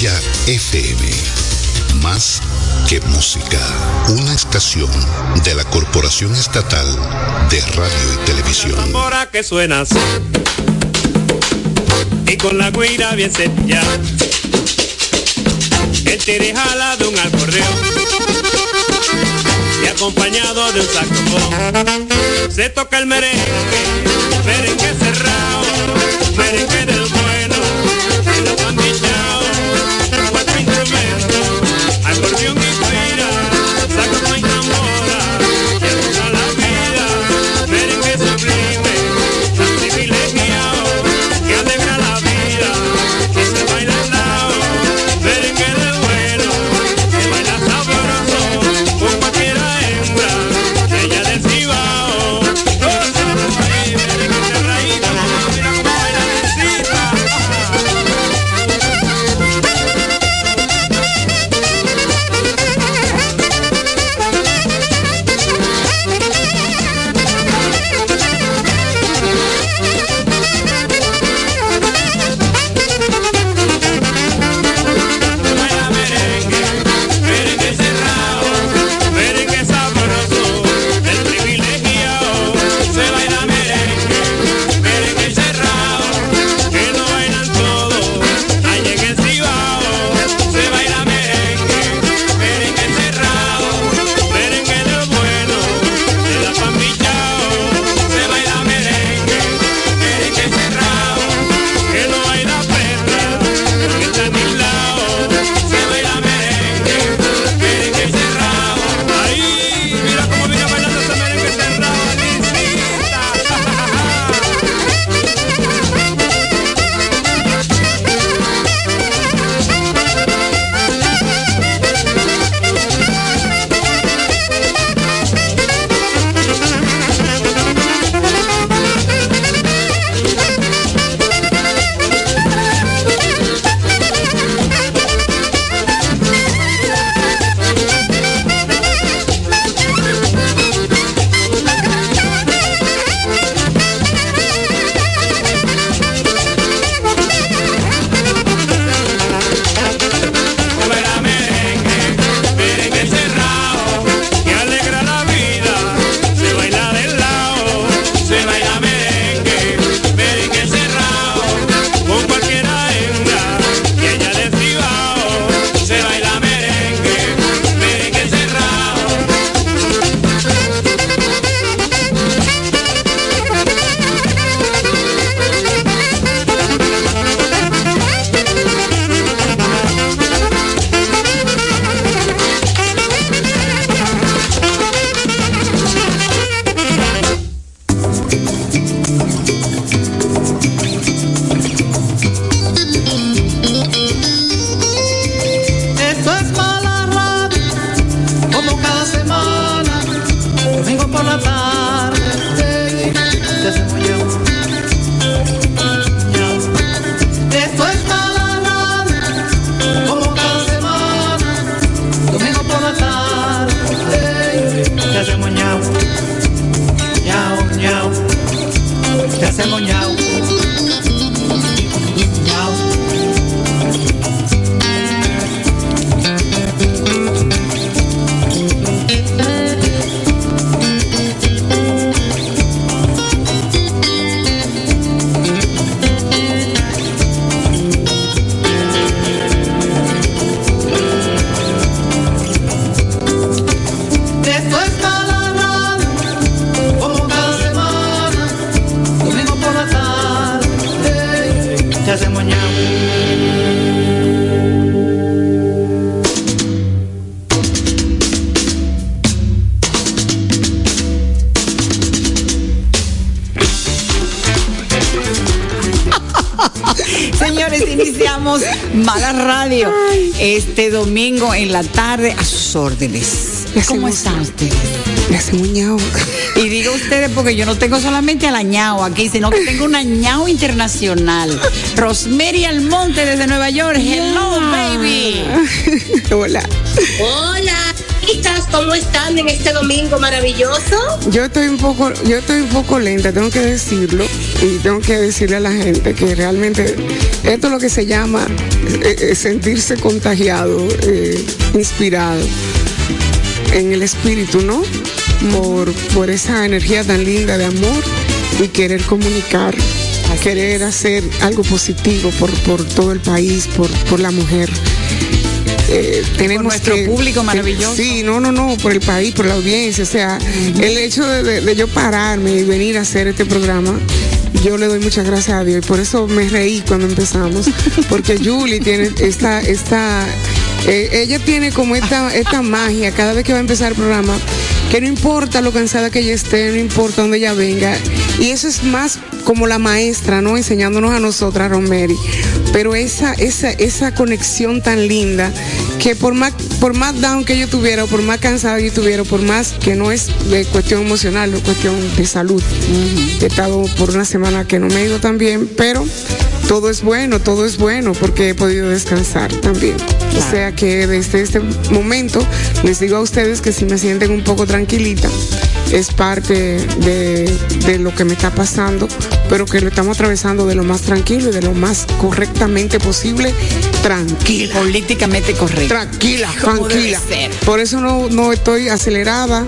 FM. Más que música. Una estación de la Corporación Estatal de Radio y Televisión. Tambora que suena así. Y con la guira bien ya. El tire jala de un acordeón. Y acompañado de un saxofón. Se toca el merengue, merengue cerrado, merengue del Radio este domingo en la tarde a sus órdenes. ¿Cómo están ustedes? Hacemos ñao. Y digo ustedes porque yo no tengo solamente a la ñao aquí, sino que tengo una ñao internacional. Rosemary Almonte desde Nueva York. Hello, baby. Hola. Hola, chicas, ¿cómo están en este domingo maravilloso? Yo estoy un poco, yo estoy un poco lenta, tengo que decirlo, y tengo que decirle a la gente que realmente esto es lo que se llama eh, eh, sentirse contagiado, eh, inspirado en el espíritu, ¿no? Por, por esa energía tan linda de amor y querer comunicar, querer hacer algo positivo por, por todo el país, por, por la mujer. Eh, tenemos nuestro que- público que- maravilloso. Sí, no, no, no, por el país, por la audiencia. O sea, el hecho de, de- de yo pararme y venir a hacer este programa, yo le doy muchas gracias a Dios. Y por eso me reí cuando empezamos. Porque Julie tiene esta, esta, eh, ella tiene como esta, esta magia cada vez que va a empezar el programa, que no importa lo cansada que ella esté, no importa dónde ella venga. Y eso es más como la maestra, ¿no? Enseñándonos a nosotras, Romery. Pero esa, esa, esa conexión tan linda que por más, por más down que yo tuviera, o por más cansada yo tuviera, por más que no es de cuestión emocional, es cuestión de salud. He estado por una semana que no me he ido tan bien, pero todo es bueno, todo es bueno, porque he podido descansar también. O sea que desde este momento les digo a ustedes que si me sienten un poco tranquilita, es parte de, de lo que me está pasando, pero que lo estamos atravesando de lo más tranquilo y de lo más correctamente posible, tranquila. Políticamente correcto. Tranquila, tranquila. Por eso no, no estoy acelerada,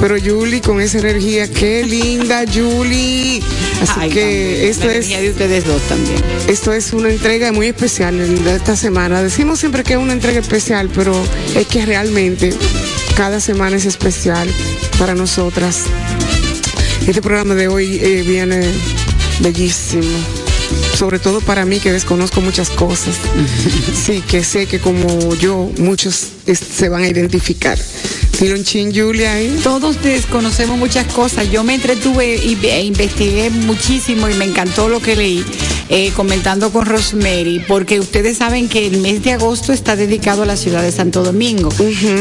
pero Julie con esa energía, qué linda Julie. Así Ay, que también. esto La es de ustedes dos también. esto es una entrega muy especial de esta semana. Decimos siempre que es una entrega especial, pero es que realmente cada semana es especial para nosotras. Este programa de hoy eh, viene bellísimo. Sobre todo para mí que desconozco muchas cosas. Sí, que sé que como yo, muchos es- se van a identificar. Chin, Julia, ahí. Todos desconocemos muchas cosas. Yo me entretuve y e investigué muchísimo y me encantó lo que leí eh, comentando con Rosemary, porque ustedes saben que el mes de agosto está dedicado a la ciudad de Santo Domingo.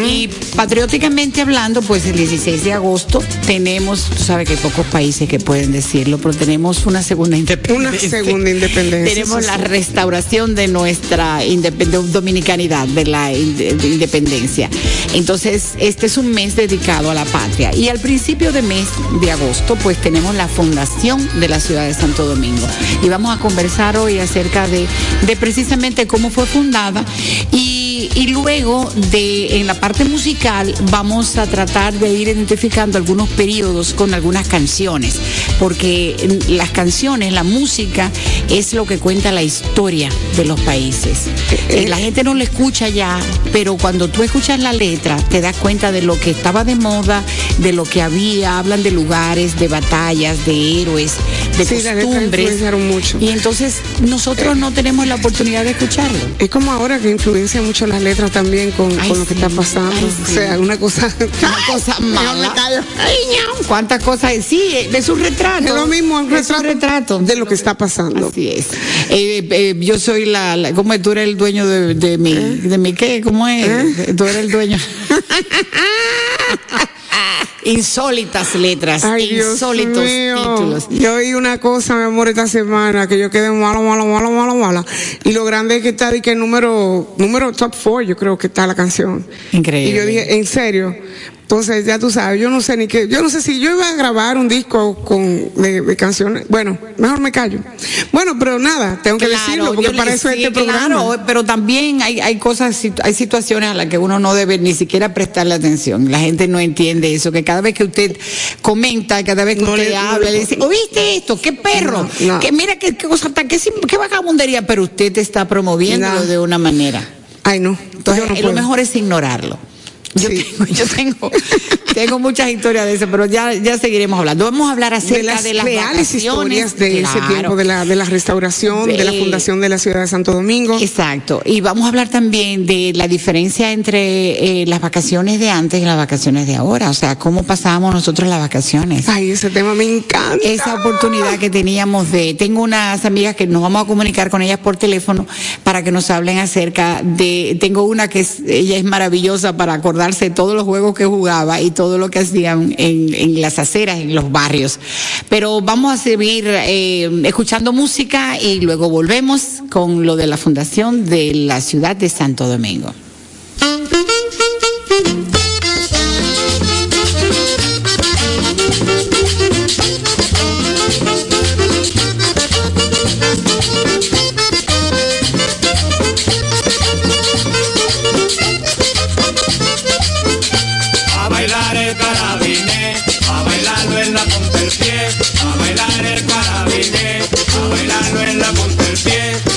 Y patrióticamente hablando, pues el 16 de agosto tenemos, tú sabes que hay pocos países que pueden decirlo, pero tenemos una segunda independencia. Una segunda independencia, Tenemos la restauración de nuestra independ- dominicanidad, de la inde- de independencia. Entonces, este es un mes dedicado a la patria. Y al principio de mes de agosto, pues tenemos la fundación de la ciudad de Santo Domingo. Y vamos a conversar hoy acerca de, de precisamente cómo fue fundada. Y, y luego de en la parte musical vamos a tratar de ir identificando algunos periodos con algunas canciones, porque las canciones, la música es lo que cuenta la historia de los países. Eh, la gente no lo escucha ya, pero cuando tú escuchas la letra te das cuenta de lo que estaba de moda, de lo que había, hablan de lugares, de batallas, de héroes, de Sí, las letras costumbres. influenciaron mucho. Y entonces nosotros no tenemos la oportunidad de escucharlo. Es como ahora que influencia mucho las letras también con, Ay, con lo que está pasando. ay, O sea, una cosa. Una cosa mala. ¿Cuántas cosas? Sí, de su retrato. Es lo mismo, un De su retrato retrato. de lo que está pasando. Así es. Eh, eh, yo soy la, la- ¿cómo es? Tú eres el dueño de, de mi, de mi qué, ¿cómo es? Tú eres el dueño. Insólitas letras, Ay, insólitos títulos. Yo oí una cosa, mi amor, esta semana, que yo quedé malo, malo, malo, malo, malo. Y lo grande es que está, de que el número, número top four, yo creo que está la canción. Increíble. Y yo dije, ¿en serio? Entonces, ya tú sabes, yo no sé ni qué, yo no sé si yo iba a grabar un disco con, de, de canciones. Bueno, mejor me callo. Bueno, pero nada, tengo que Claro, decirlo, porque para eso es sí, este programa. claro, pero también hay, hay cosas, hay situaciones a las que uno no debe ni siquiera prestarle atención. La gente no entiende eso, que cada vez que usted comenta, cada vez que No usted le- no habla, le- le dice, ¿oíste esto? ¿Qué perro? No. Que mira qué, qué cosa tan, qué, qué vagabundería, pero usted te está promoviéndolo de una manera. Ay, no. Entonces, yo no lo mejor es ignorarlo. Yo Sí. tengo, yo tengo, tengo muchas historias de eso, pero ya, ya seguiremos hablando. Vamos a hablar acerca de las, de las reales historias de ese tiempo de la, de la restauración, de la fundación de la ciudad de Santo Domingo. Exacto. Y vamos a hablar también de la diferencia entre eh, las vacaciones de antes y las vacaciones de ahora. O sea, cómo pasábamos nosotros las vacaciones. Ay, ese tema me encanta. Esa oportunidad que teníamos de, tengo unas amigas que nos vamos a comunicar con ellas por teléfono para que nos hablen acerca de, tengo una que es, ella es maravillosa para acordarse de todos los juegos que jugaba y todo lo que hacían en, en las aceras, en los barrios. Pero vamos a seguir eh, escuchando música y luego volvemos con lo de la fundación de la ciudad de Santo Domingo. a bailar el carabiné, a bailarlo en la punta del pie.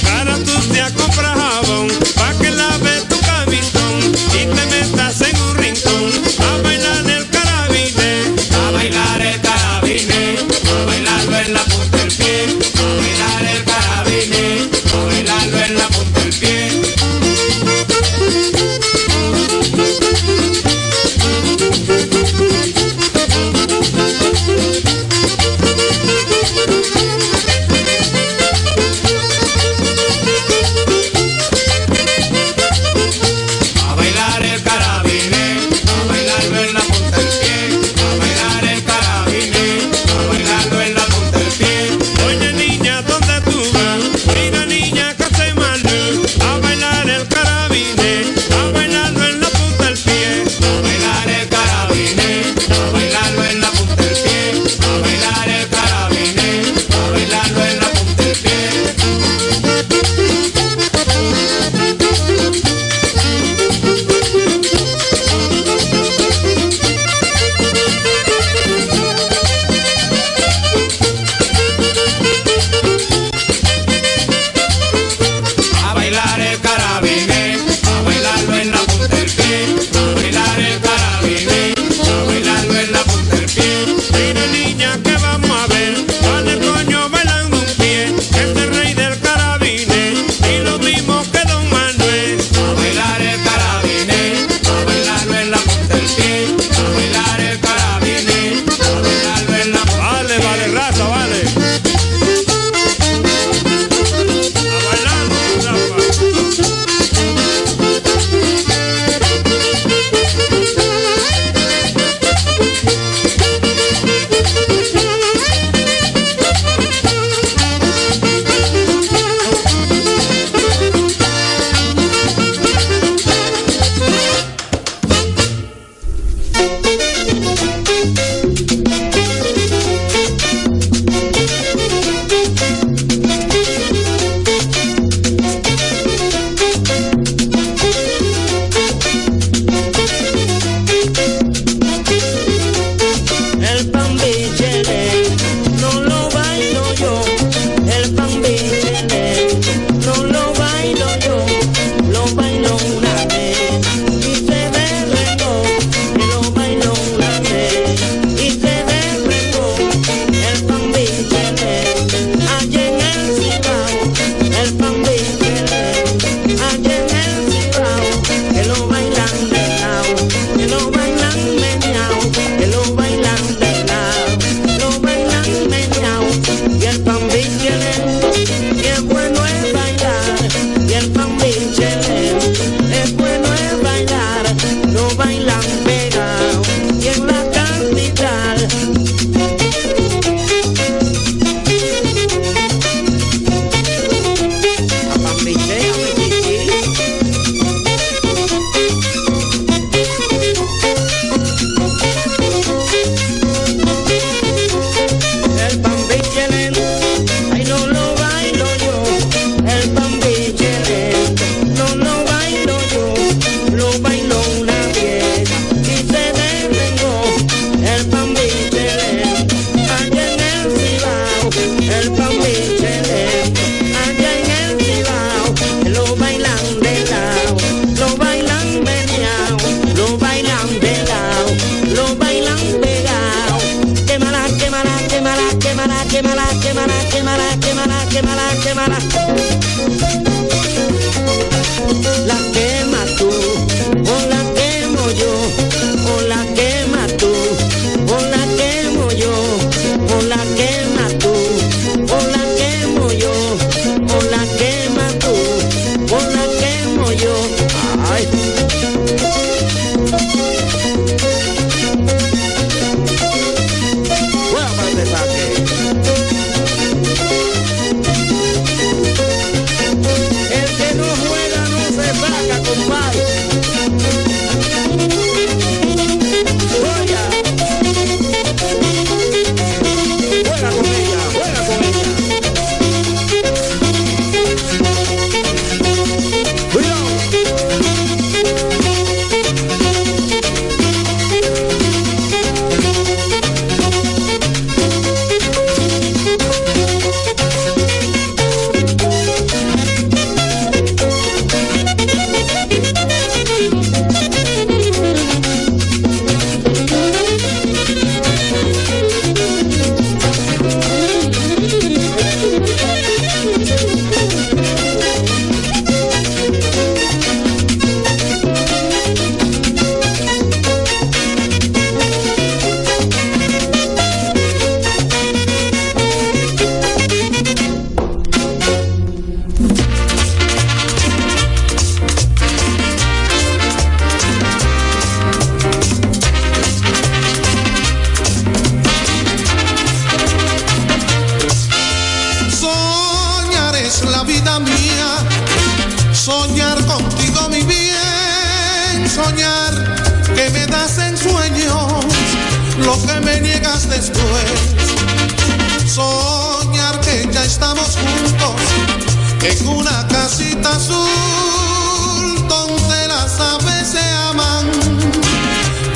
una casita azul donde las aves se aman.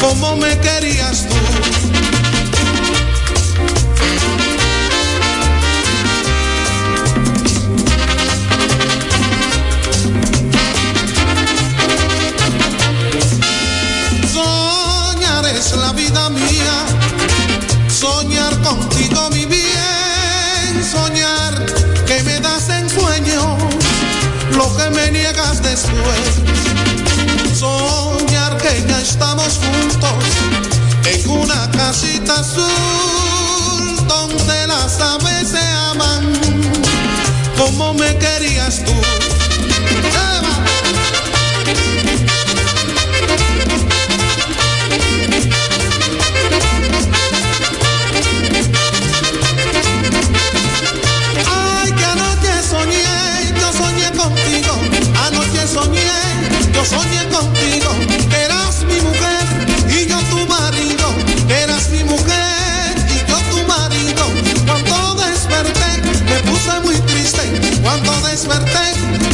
¿Cómo me quedo? estamos juntos en una casita azul donde las aves se aman. Como me querías tú. ¡Eva!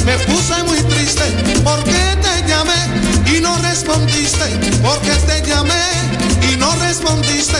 me puse muy triste porque te llamé y no respondiste, porque te llamé y no respondiste,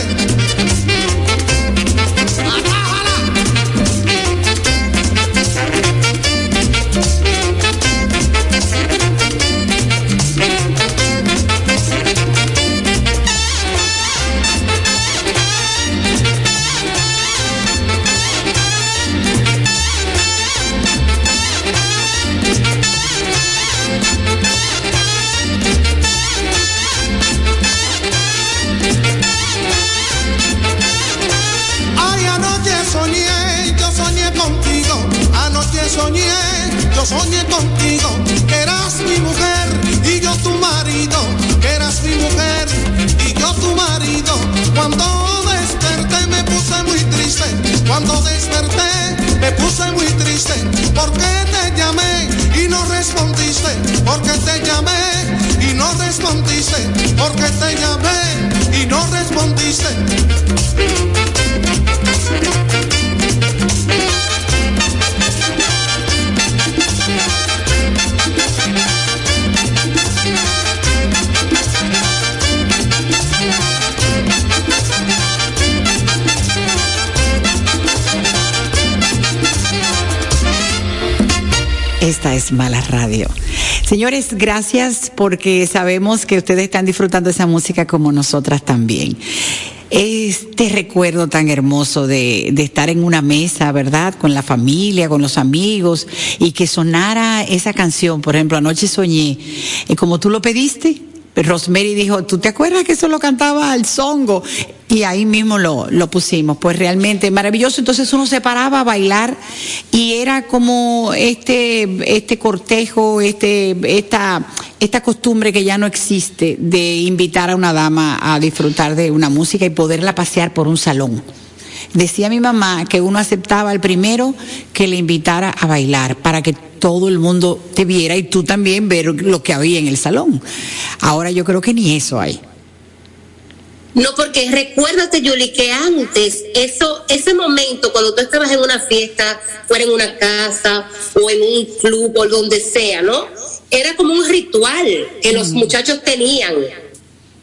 Las Malas Radio. Señores, gracias porque sabemos que ustedes están disfrutando esa música como nosotras también este recuerdo tan hermoso de, de, estar en una mesa, ¿verdad? Con la familia, con los amigos, y que sonara esa canción. Por ejemplo, anoche soñé, y como tú lo pediste, Rosemary dijo, ¿tú te acuerdas que eso lo cantaba al songo? Y ahí mismo lo, lo pusimos, pues realmente maravilloso. Entonces uno se paraba a bailar y era como este, este cortejo, este, esta, esta costumbre que ya no existe de invitar a una dama a disfrutar de una música y poderla pasear por un salón. Decía mi mamá que uno aceptaba al primero que le invitara a bailar para que todo el mundo te viera y tú también ver lo que había en el salón. Ahora yo creo que ni eso hay. No, porque recuérdate, Yuli, que antes, eso, ese momento, cuando tú estabas en una fiesta, fuera en una casa o en un club o donde sea, ¿no? Era como un ritual que los muchachos tenían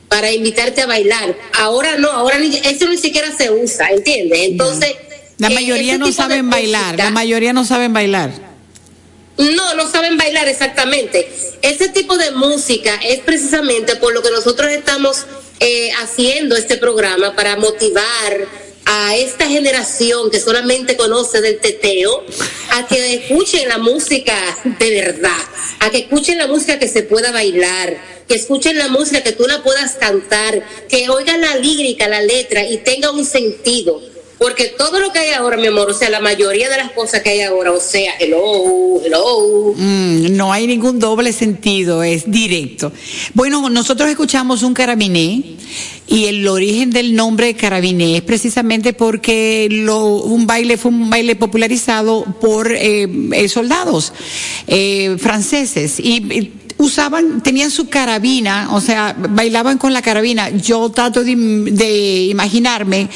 para invitarte a bailar. Ahora no, ahora ni, eso ni siquiera se usa, ¿entiendes? Entonces. La eh, mayoría no saben bailar, música- la mayoría no saben bailar. No, no saben bailar exactamente. Ese tipo de música es precisamente por lo que nosotros estamos eh, haciendo este programa para motivar a esta generación que solamente conoce del teteo a que escuchen la música de verdad, a que escuchen la música que se pueda bailar, que escuchen la música que tú la puedas cantar, que oigan la lírica, la letra y tenga un sentido. Porque todo lo que hay ahora, mi amor, o sea, la mayoría de las cosas que hay ahora, o sea, hello, hello, Mm, no hay ningún doble sentido, es directo. Bueno, nosotros escuchamos un carabiné y el origen del nombre carabiné es precisamente porque lo, un baile fue un baile popularizado por eh, eh, soldados eh, franceses y, y usaban, tenían su carabina, o sea, bailaban con la carabina. Yo trato de, im- de imaginarme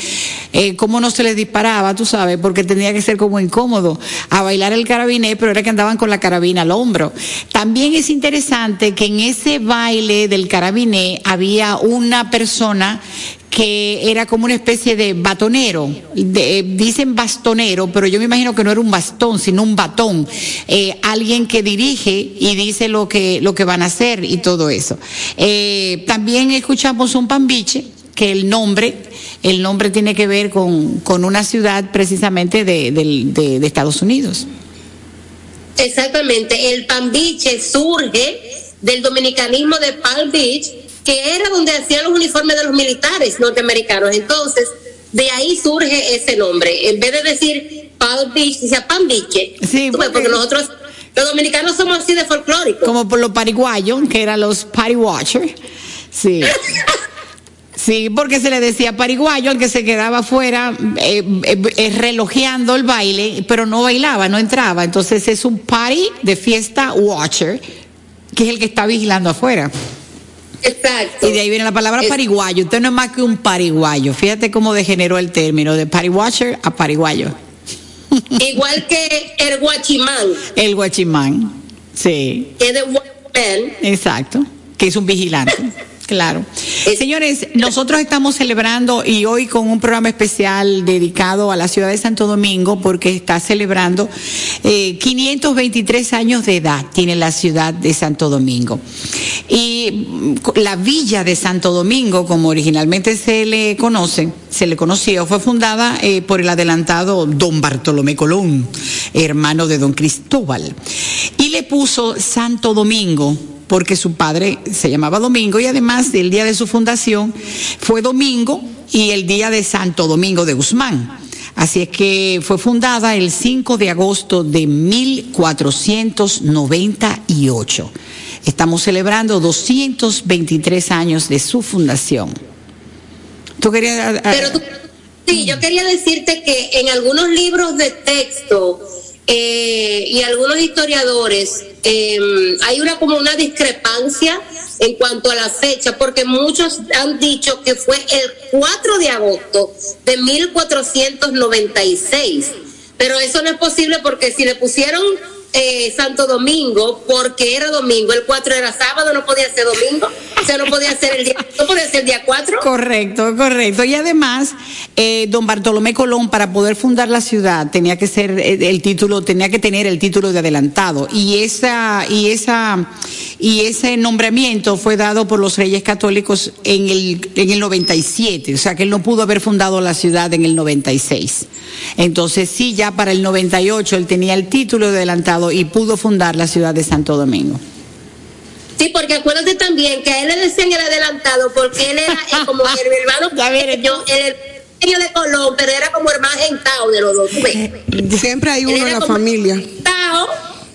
eh, cómo no se les disparaba, tú sabes, porque tenía que ser como incómodo a bailar el carabiné, pero era que andaban con la carabina al hombro. También es interesante que en ese baile del carabiné había una persona que era como una especie de batonero, eh, dicen bastonero, pero yo me imagino que no era un bastón, sino un batón, Eh, alguien que dirige y dice lo que, lo que van a hacer y todo eso. Eh, también escuchamos un pambiche, que el nombre, el nombre tiene que ver con, con una ciudad precisamente de, de- de Estados Unidos. Exactamente, el pambiche surge del dominicanismo de Palm Beach, que era donde hacían los uniformes de los militares norteamericanos. Entonces, de ahí surge ese nombre. En vez de decir Palm Beach, decía pambiche. Sí, Tú ves, porque- porque nosotros, los dominicanos somos así de folclóricos. como por los pariguayos, que eran los party watchers. Sí. Sí, porque se le decía pariguayo al que se quedaba afuera eh, eh, eh, relojeando el baile, pero no bailaba, no entraba. Entonces es un party de fiesta watcher, que es el que está vigilando afuera. Exacto. Y de ahí viene la palabra pariguayo. Usted no es más que un pariguayo. Fíjate cómo degeneró el término de party watcher a pariguayo. Igual que el guachimán, El guachimán. Sí. que es de. Exacto, que es un vigilante. Claro. Es- Señores, nosotros estamos celebrando y hoy con un programa especial dedicado a la ciudad de Santo Domingo porque está celebrando eh, 523 años de edad tiene la ciudad de Santo Domingo. Y mm, la villa de Santo Domingo, como originalmente se le conoce, se le conoció, fue fundada eh, por el adelantado don Bartolomé Colón, hermano de don Cristóbal. Y le puso Santo Domingo porque su padre se llamaba Domingo y además del día de su fundación fue domingo y el día de Santo Domingo de Guzmán. Así es que fue fundada el 5 de agosto de 1498. Estamos celebrando 223 años de su fundación. ¿Tú querías... Pero sí, yo quería decirte que en algunos libros de texto eh, y algunos historiadores eh, hay una como una discrepancia en cuanto a la fecha, porque muchos han dicho que fue el 4 de agosto de 1496. Pero eso no es posible porque si le pusieron eh, Santo Domingo porque era domingo, el 4 era sábado, no podía ser domingo, o sea, no podía ser el día, no podía el día 4. Correcto, correcto. Y además, eh, don Bartolomé Colón, para poder fundar la ciudad, tenía que ser eh, el título, tenía que tener el título de adelantado. Y esa, y esa, y ese nombramiento fue dado por los Reyes Católicos en el, en el 97. O sea que él no pudo haber fundado la ciudad en el 96. Entonces, sí, ya para el 98 él tenía el título de adelantado y pudo fundar la ciudad de Santo Domingo. Sí, porque acuérdate también que a él le decían el adelantado porque él era eh, como el hermano yo, el pequeño de Colón, pero era como el más gentado de los dos. ¿tú ves? Siempre hay uno en la familia. gentao,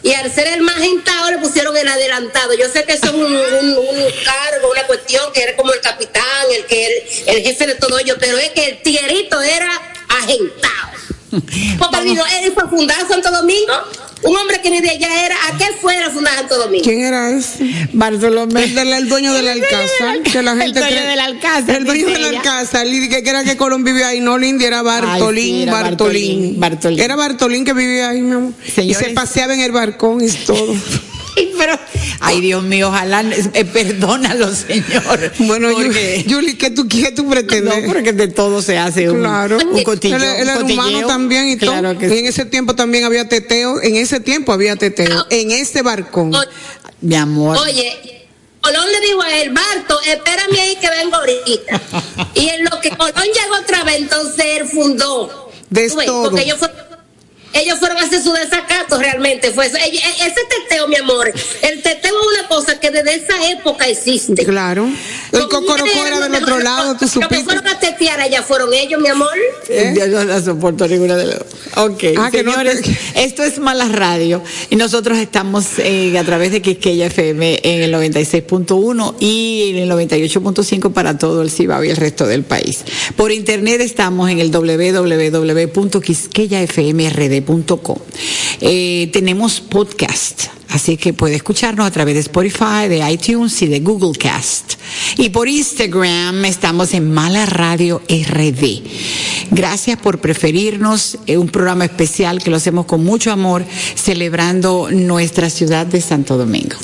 y al ser el más gentado le pusieron el adelantado. Yo sé que eso es un, un- un cargo, una cuestión que era como el capitán, el que el, el jefe de todo ello, pero es que el tierito era agentado. Porque dijo, él fue a fundar Santo Domingo, un hombre que ni de allá era, ¿a qué fuera fundar Santo Domingo? ¿Quién era ese? Bartolomé. El, del- el dueño del Alcázar, que la El gente dueño cree- del Alcázar, El dueño del. Alcázar, y que era que Colón vivía ahí, no Lindy, era Bartolín, Ay, sí, era Bartolín. Bartolín, Bartolín. Era Bartolín que vivía ahí, mi amor. Y se paseaba en el barcón y todo. Ay, Pero, ay, Dios mío, ojalá, eh, perdónalo, señor. Bueno, Porque- Yuli, ¿qué tú, qué tú No, pretendes? porque de todo se hace un, Claro, un cotillo. humano cotilleo. también y Claro todo. que Y en ese tiempo también había teteo, en ese tiempo había teteo, en ese barcón. Mi amor. Oye, Colón le dijo a él, Barto, espérame ahí que vengo ahorita. y en lo que Colón llegó otra vez, entonces él fundó. Todo. Porque ellos fueron, ellos fueron a hacer su desacato realmente. Fue eso. Ese teteo, mi amor, el teteo es una cosa que desde esa época existe. Claro. El cocorocó era eran del otro lado, tú Los que supiste. fueron a tetear allá fueron ellos, mi amor. ¿Eh? Yo no la soporto ninguna de las dos. Ok, Ah, que no señores, te- esto es Malas Radio y nosotros estamos eh, a través de Quisqueya FM en el 96.1 y en el 98.5 para todo el Cibao y el resto del país. Por internet estamos en el www.quisqueyafmrd.com. Eh, tenemos podcast, así que puede escucharnos a través de Spotify, de iTunes y de Google Cast. Y por Instagram estamos en Mala Radio RD. Gracias por preferirnos. Es un programa especial que lo hacemos con mucho amor, celebrando nuestra ciudad de Santo Domingo.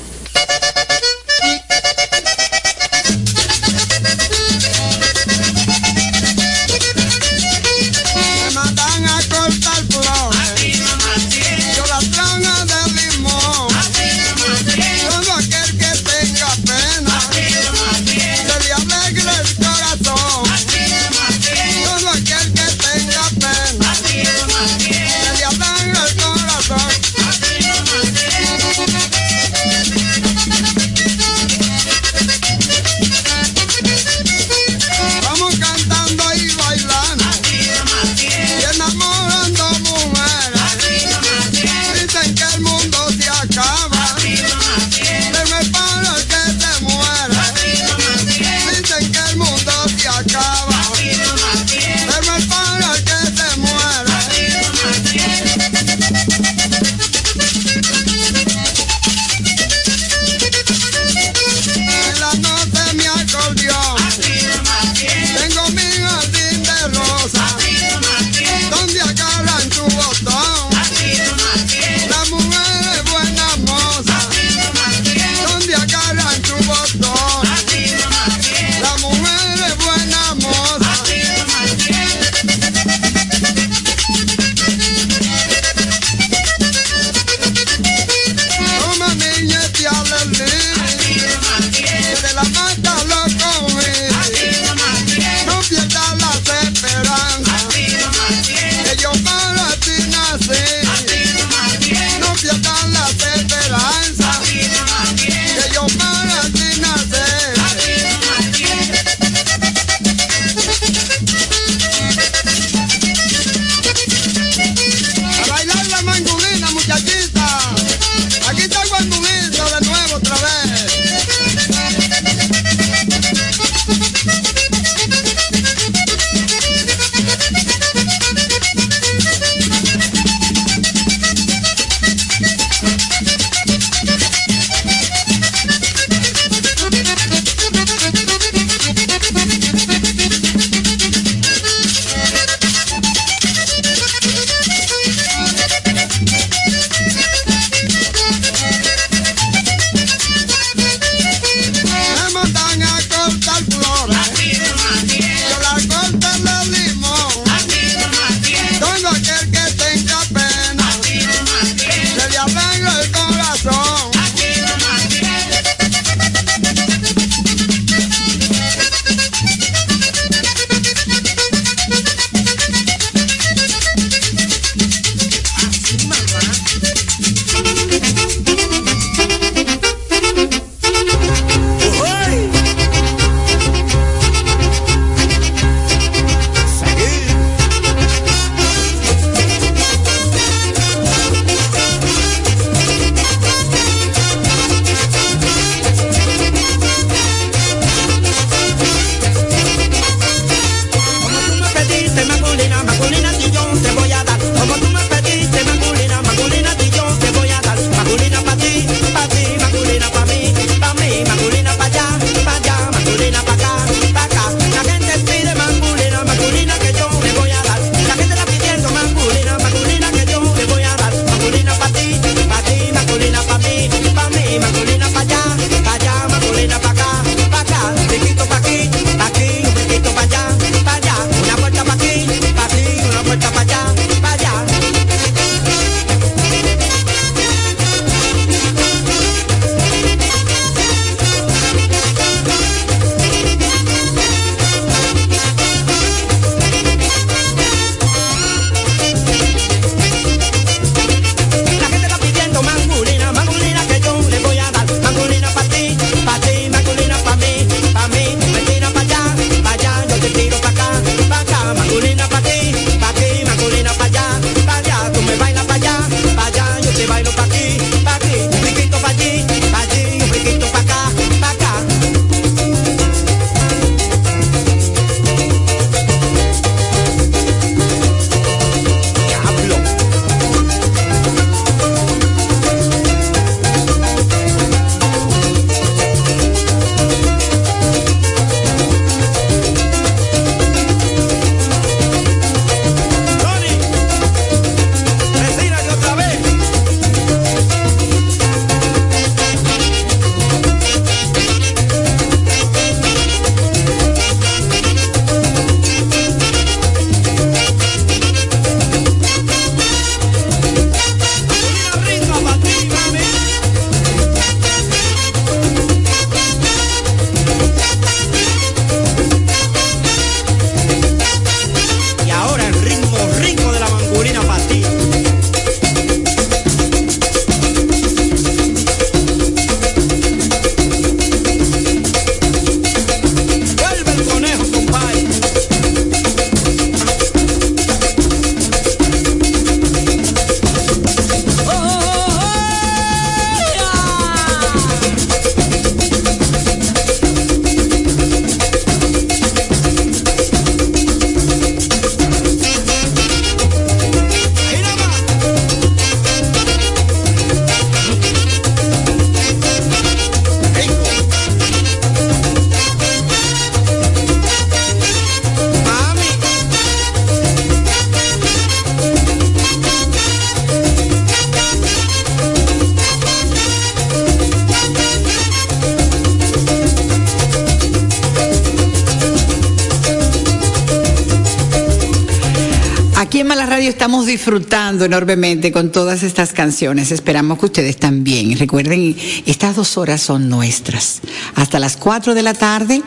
Enormemente con todas estas canciones. Esperamos que ustedes también. Recuerden, estas dos horas son nuestras. Hasta las 4 de la tarde,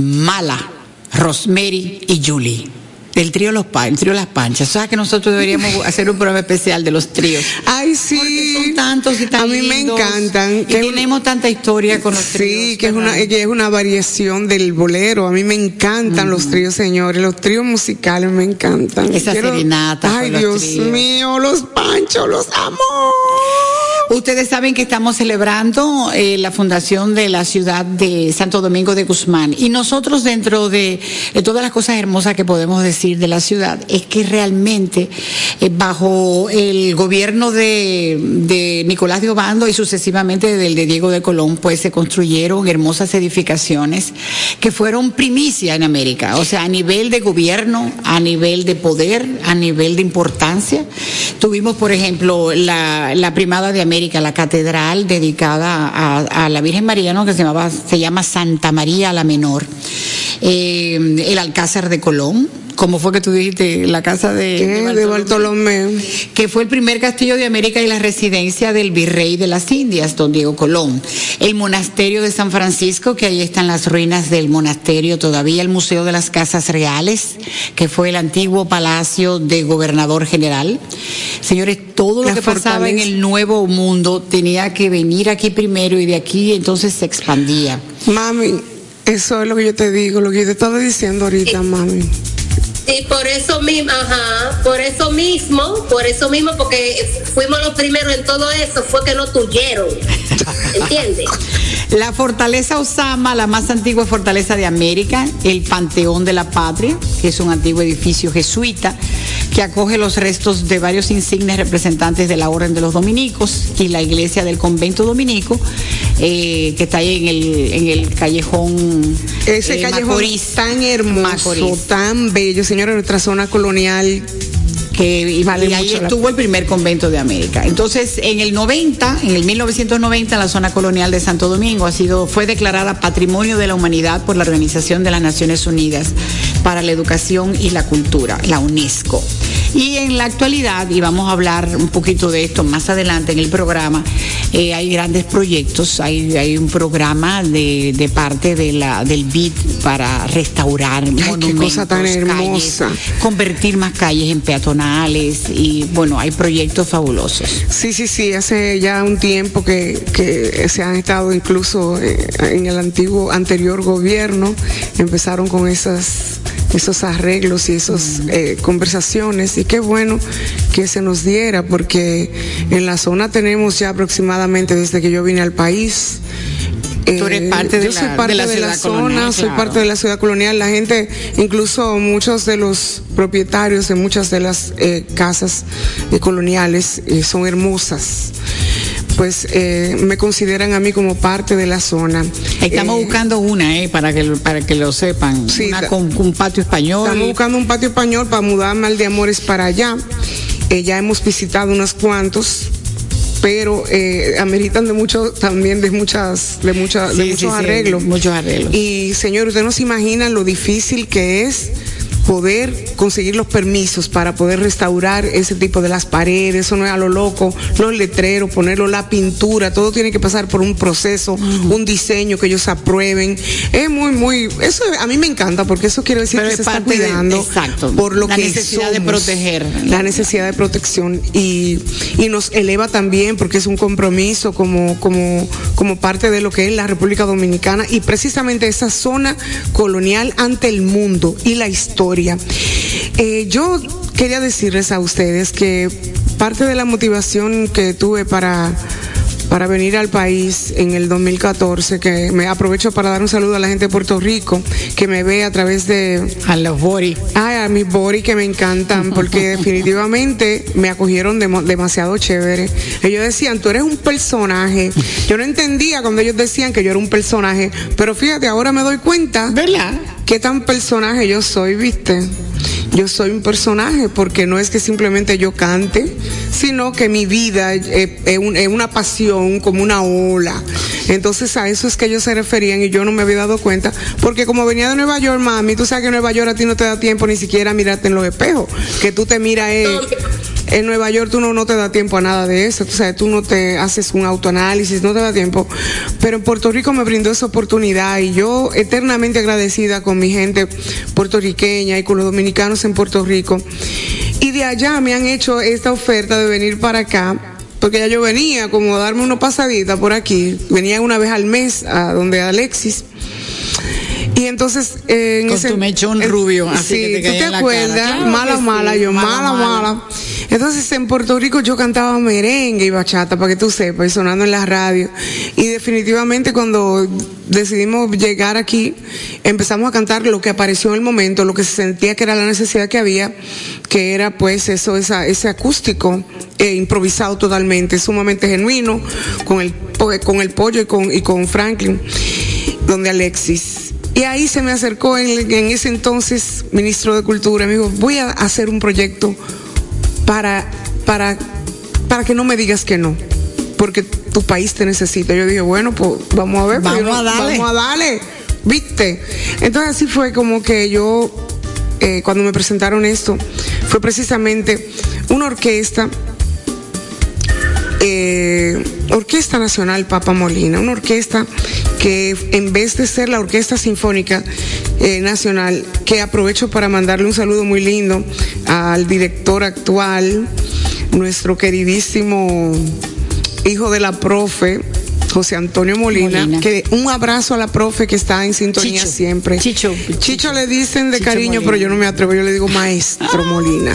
Mala, Rosemary y Julie. El trío, los pa- Las Panchas. O sea que nosotros deberíamos hacer un programa especial de los tríos. Tantos y tan A mí me lindos, encantan. Y tenemos tanta historia con los tríos. Sí, que es una, es una variación del bolero. A mí me encantan los tríos, señores. Los tríos musicales me encantan. Esa serenata Ay, los Dios mío, los panchos, los amo. Ustedes saben que estamos celebrando eh, la fundación de la ciudad de Santo Domingo de Guzmán y nosotros dentro de, todas las cosas hermosas que podemos decir de la ciudad es que realmente eh, bajo el gobierno de, de Nicolás de Obando y sucesivamente del de Diego de Colón pues se construyeron hermosas edificaciones que fueron primicia en América, o sea a nivel de gobierno, a nivel de poder, a nivel de importancia. Tuvimos por ejemplo la, la primada de América, la catedral dedicada a, a la Virgen María, ¿no? que se, llamaba, se llama Santa María la Menor, Eh, el Alcázar de Colón, como fue que tú dijiste, la casa de, ¿Qué? De Bartolomé. que fue el primer castillo de América y la residencia del virrey de las Indias, don Diego Colón. El monasterio de San Francisco, que ahí están las ruinas del monasterio todavía, el Museo de las Casas Reales, que fue el antiguo palacio de gobernador general. Señores, todo lo La que pasaba en el nuevo mundo tenía que venir aquí primero y de aquí entonces se expandía. Mami, eso es lo que yo te digo, lo que yo te estaba diciendo ahorita, mami. Y por eso mismo, ajá, por eso mismo, por eso mismo, porque fuimos los primeros en todo eso, fue que nos tuvieron. ¿Entiendes? La fortaleza Osama, la más antigua fortaleza de América, el Panteón de la Patria, que es un antiguo edificio jesuita que acoge los restos de varios insignes representantes de la Orden de los Dominicos y la iglesia del convento dominico, eh, que está ahí en el, en el callejón Ese eh, callejón Macorís. tan hermoso, Macorís. tan bello, señora, nuestra zona colonial. que y, Vale y ahí mucho la estuvo el primer convento de América. Entonces, en el 90, en el 1990, la zona colonial de Santo Domingo ha sido fue declarada Patrimonio de la Humanidad por la Organización de las Naciones Unidas para la Educación y la Cultura, la UNESCO. Y en la actualidad, y vamos a hablar un poquito de esto más adelante en el programa, eh, hay grandes proyectos, hay, hay un programa de, de parte de la, del BID para restaurar qué monumentos, cosa tan calles, hermosa. convertir más calles en peatonales y bueno, hay proyectos fabulosos. Sí, sí, sí, hace ya un tiempo que, que se han estado incluso eh, en el antiguo, anterior gobierno, empezaron con esas esos arreglos y esas eh, conversaciones y qué bueno que se nos diera porque en la zona tenemos ya aproximadamente desde que yo vine al país Tú eres parte de yo la- soy parte de la de zona, soy claro. parte de la ciudad colonial. La gente, incluso muchos de los propietarios de muchas de las eh, casas eh, coloniales eh, son hermosas. Pues eh, me consideran a mí como parte de la zona. Estamos Eh, buscando una, eh, para que para que lo sepan, Sí, una da- con, con un patio español. Estamos buscando un patio español para mudarme al de Amores para allá. Eh, ya hemos visitado unos cuantos, pero eh, ameritan de mucho, también de muchas, de muchas, de Sí, muchos sí, sí, arreglos. muchos arreglos. Y señor, usted no se imagina lo difícil que es poder conseguir los permisos para poder restaurar ese tipo de las paredes, eso no es a lo loco, los letreros, ponerlo, la pintura, todo tiene que pasar por un proceso, un diseño que ellos aprueben. Es muy, muy, eso a mí me encanta porque eso quiere decir Pero que es se está parte de- cuidando exacto, por lo la que necesidad de proteger. la necesidad de protección y, y nos eleva también porque es un compromiso como, como, como parte de lo que es la República Dominicana y precisamente esa zona colonial ante el mundo y la historia. Eh, yo quería decirles a ustedes que parte de la motivación que tuve para para venir al país en el 2014, que me aprovecho para dar un saludo a la gente de Puerto Rico, que me ve a través de A los Bori. Ay, a mis Bori que me encantan, porque definitivamente me acogieron demasiado chévere. Ellos decían, tú eres un personaje. Yo no entendía cuando ellos decían que yo era un personaje, pero fíjate, ahora me doy cuenta ¿Verdad? qué tan personaje yo soy, ¿viste? Yo soy un personaje, porque no es que simplemente yo cante, sino que mi vida es, es un- es una pasión, como una ola. Entonces a eso es que ellos se referían y yo no me había dado cuenta, porque como venía de Nueva York, mami, tú sabes que en Nueva York a ti no te da tiempo ni siquiera a mirarte en los espejos, que tú te miras eh, en Nueva York tú no, no te da tiempo a nada de eso, tú sabes, tú no te haces un autoanálisis, no te da tiempo, pero en Puerto Rico me brindó esa oportunidad y yo eternamente agradecida con mi gente puertorriqueña y con los dominicanos en Puerto Rico. Y de allá me han hecho esta oferta de venir para acá, porque ya yo venía como a darme una pasadita por aquí, venía una vez al mes a donde Alexis. Y entonces eh, en Con ese tu mechón eh, rubio, así sí, que te tú te acuerdas. Claro mala, sí, mala, yo, mala, mala. Entonces en Puerto Rico yo cantaba merengue y bachata, para que tú sepas, y sonando en la radio. Y definitivamente cuando decidimos llegar aquí, empezamos a cantar lo que apareció en el momento, lo que se sentía que era la necesidad que había, que era pues eso, esa, ese acústico eh, improvisado totalmente, sumamente genuino, con el, con el pollo y con, y con Franklin, donde Alexis. Y ahí se me acercó en, en ese entonces ministro de Cultura, me dijo, voy a hacer un proyecto para, para, para que no me digas que no, porque tu país te necesita. Yo dije, bueno, pues vamos a ver, Vamos yo a darle. vamos a darle, ¿viste? Entonces así fue como que yo, eh, cuando me presentaron esto, fue precisamente una orquesta eh, Orquesta Nacional Papa Molina, una orquesta que en vez de ser la Orquesta Sinfónica eh, Nacional, que aprovecho para mandarle un saludo muy lindo al director actual, nuestro queridísimo hijo de la profe, José Antonio Molina, Molina. que un abrazo a la profe que está en sintonía Chicho. siempre. Chicho. Chicho le dicen de Chicho cariño, Molina. pero yo no me atrevo, yo le digo maestro Molina.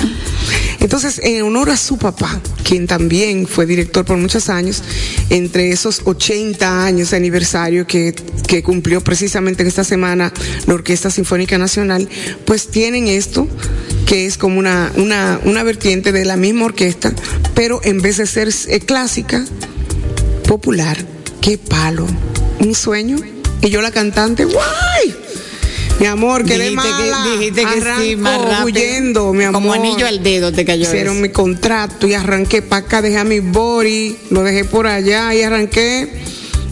Entonces, en honor a su papá, quien también fue director por muchos años, entre esos 80 años de aniversario que, que cumplió precisamente en esta semana la Orquesta Sinfónica Nacional, pues tienen esto, que es como una, una, una vertiente de la misma orquesta, pero en vez de ser eh, clásica, popular. ¡Qué palo! Un sueño. Y yo la cantante, ¡guay! Mi amor, que de Dijiste que- mala. dijiste que sí, Arranco más rápido. huyendo, mi amor. Como anillo al dedo te cayó Hicieron mi contrato y arranqué para acá, dejé a mi body, lo dejé por allá y arranqué.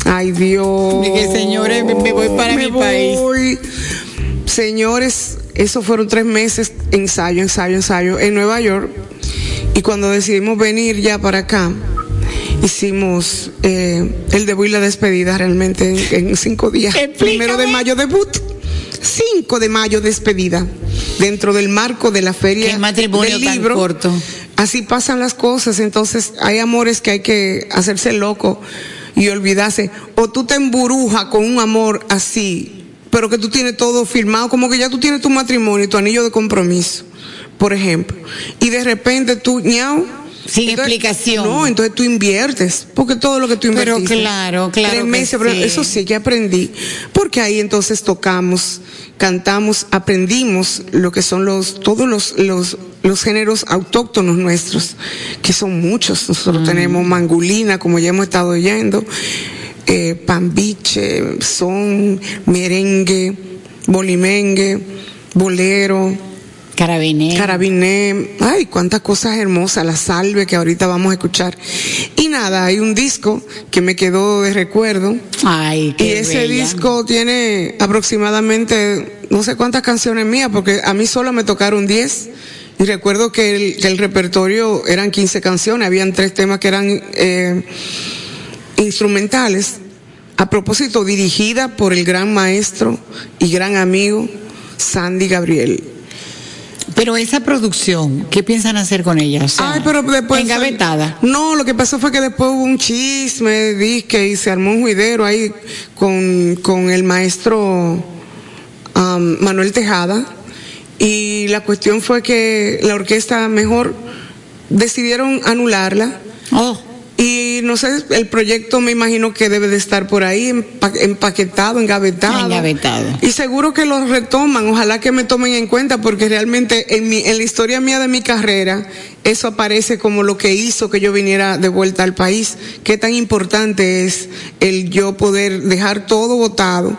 Ay, Dios. Dije, señores, me- me voy para Me mi país. Señores, esos fueron tres meses ensayo, ensayo, ensayo en Nueva York. Y cuando decidimos venir ya para acá, hicimos eh, el debut y la despedida realmente en, en cinco días. Explícame. Primero de mayo debut, 5 de mayo despedida. Dentro del marco de la feria matrimonio del tan libro. corto. Así pasan las cosas, entonces hay amores que hay que hacerse loco y olvidarse. O tú te emburujas con un amor así, pero que tú tienes todo firmado, como que ya tú tienes tu matrimonio y tu anillo de compromiso, por ejemplo. Y de repente tú, ñau. Sin explicación. No, entonces tú inviertes, porque todo lo que tú Pero invertiste. claro, claro Tres meses, pero sí. eso sí que aprendí, porque ahí entonces tocamos, cantamos, aprendimos lo que son los, todos los, los, los géneros autóctonos nuestros, que son muchos. Mm. Nosotros tenemos mangulina, como ya hemos estado oyendo, eh, pambiche, son, merengue, bolimengue, bolero, Carabiné. Carabiné, ay, cuántas cosas hermosas, la salve que ahorita vamos a escuchar. Y nada, hay un disco que me quedó de recuerdo. Ay, Y qué ese bella. disco tiene aproximadamente no sé cuántas canciones mías, porque a mí solo me tocaron 10. Y recuerdo que el, que el repertorio eran 15 canciones, habían tres temas que eran eh, instrumentales. A propósito, dirigida por el gran maestro y gran amigo Sandy Gabriel. Pero esa producción, ¿qué piensan hacer con ella? O sea, Ay, pero después. Engavetada. No, lo que pasó fue que después hubo un chisme, disque, y se armó un juidero ahí con, con el maestro am, Manuel Tejada. Y la cuestión fue que la orquesta mejor decidieron anularla. Oh, Y no sé, el proyecto me imagino que debe de estar por ahí empa- empaquetado, engavetado. Engavetado. Y seguro que lo retoman, ojalá que me tomen en cuenta, porque realmente en, mi, en la historia mía de mi carrera, eso aparece como lo que hizo que yo viniera de vuelta al país. Qué tan importante es el yo poder dejar todo votado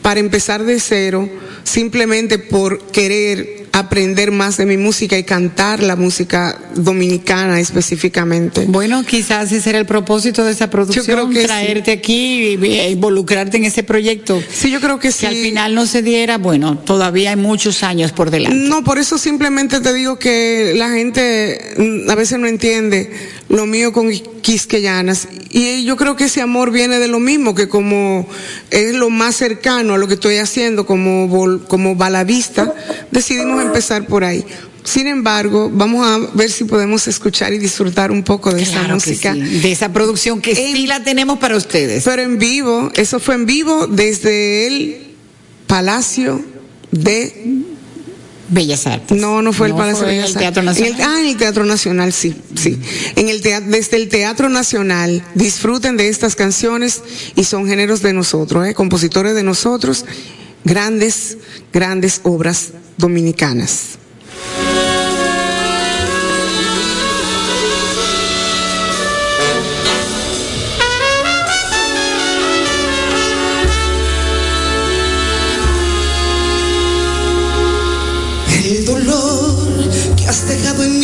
para empezar de cero, simplemente por querer aprender más de mi música y cantar la música dominicana específicamente. Bueno, quizás ese era el propósito de esa producción, creo que traerte aquí y involucrarte en ese proyecto. Sí, yo creo que sí. Que al final no se diera, bueno, todavía hay muchos años por delante. No, por eso simplemente te digo que la gente mm, a veces no entiende lo mío con Quisqueyanas. Y yo creo que ese amor viene de lo mismo, que como es lo más cercano a lo que estoy haciendo como, como baladista, decidimos empezar por ahí. Sin embargo, vamos a ver si podemos escuchar y disfrutar un poco de esa Claro música. sí, de esa producción que sí la tenemos para ustedes. Pero en vivo, eso fue en vivo desde el Palacio de Bellas Artes. No, no fue el Palacio de Bellas el Teatro Artes. En el- Nacional. ah, en el Teatro Nacional, sí, sí. En el tea- desde el Teatro Nacional, disfruten de estas canciones y son géneros de nosotros, ¿eh? compositores de nosotros, grandes, grandes obras dominicanas. El dolor que has dejado en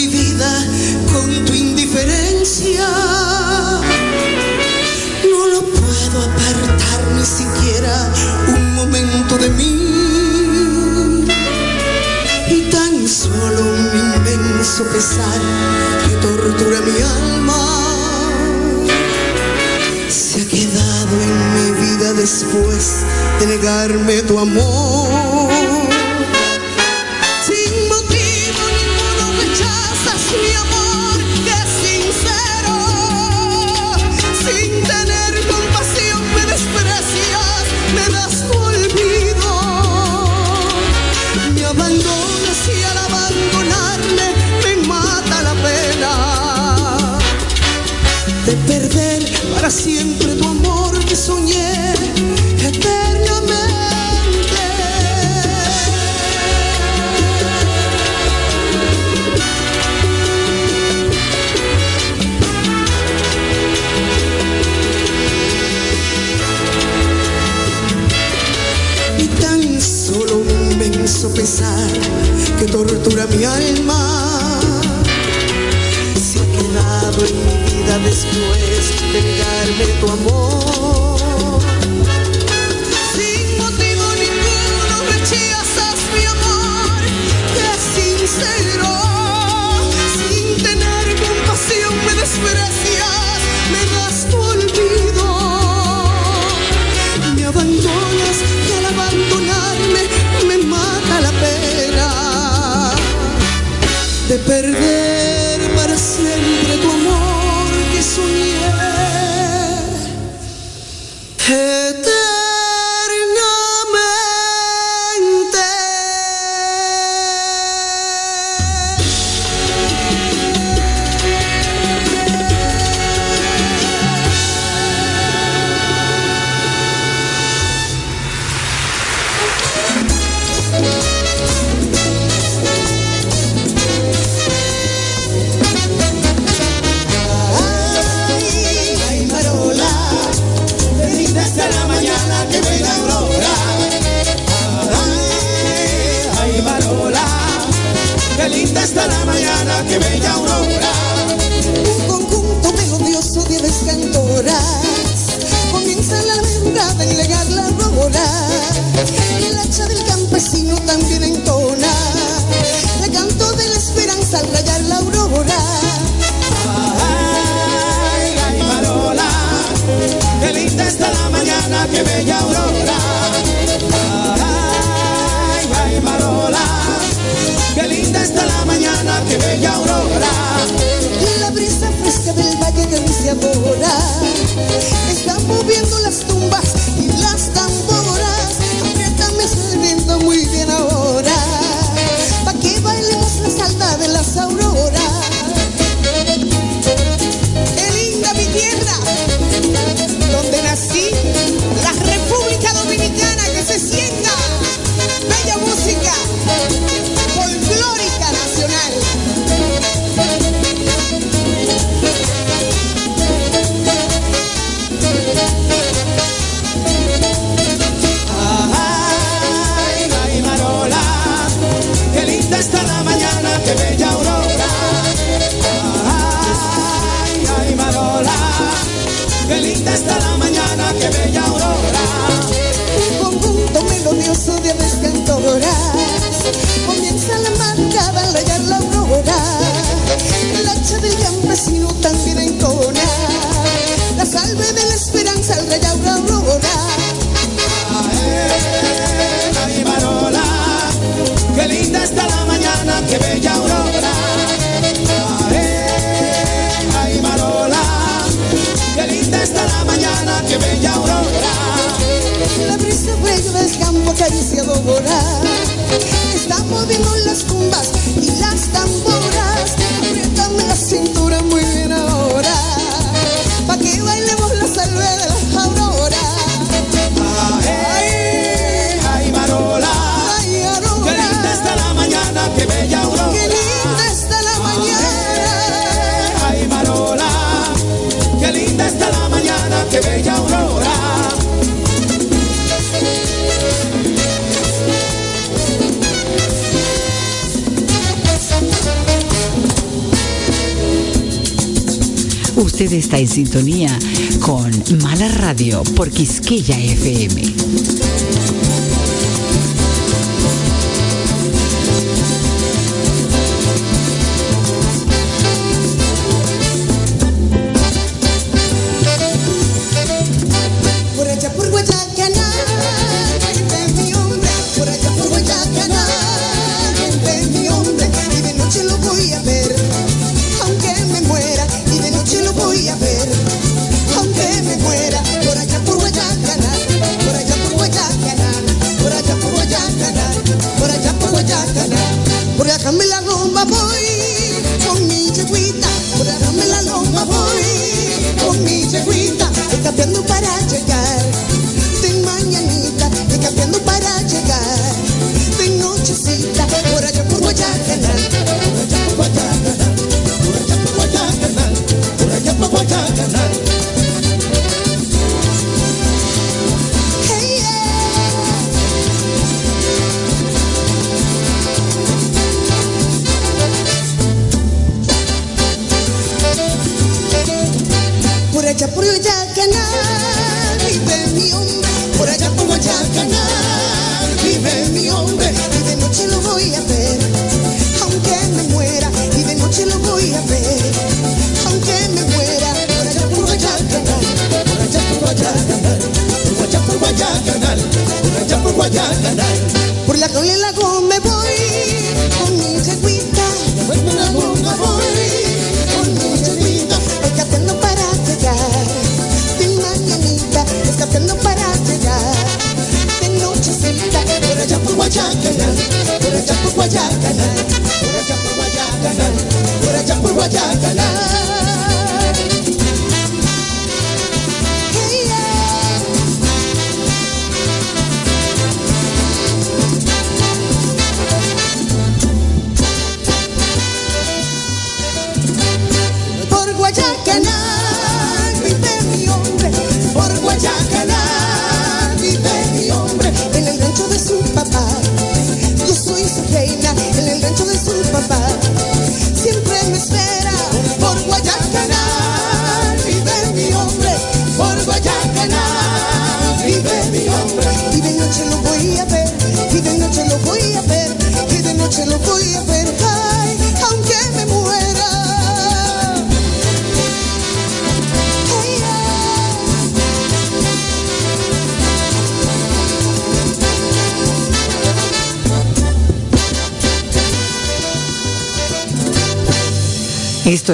solo un inmenso pesar que tortura mi alma. Se ha quedado en mi vida después de negarme tu amor. Después de negarme tu amor. mira qué bella aurora. Ay, ay, Marola, qué linda está la mañana, qué bella aurora. La brisa fresca del valle de mis ahora está moviendo las tumbas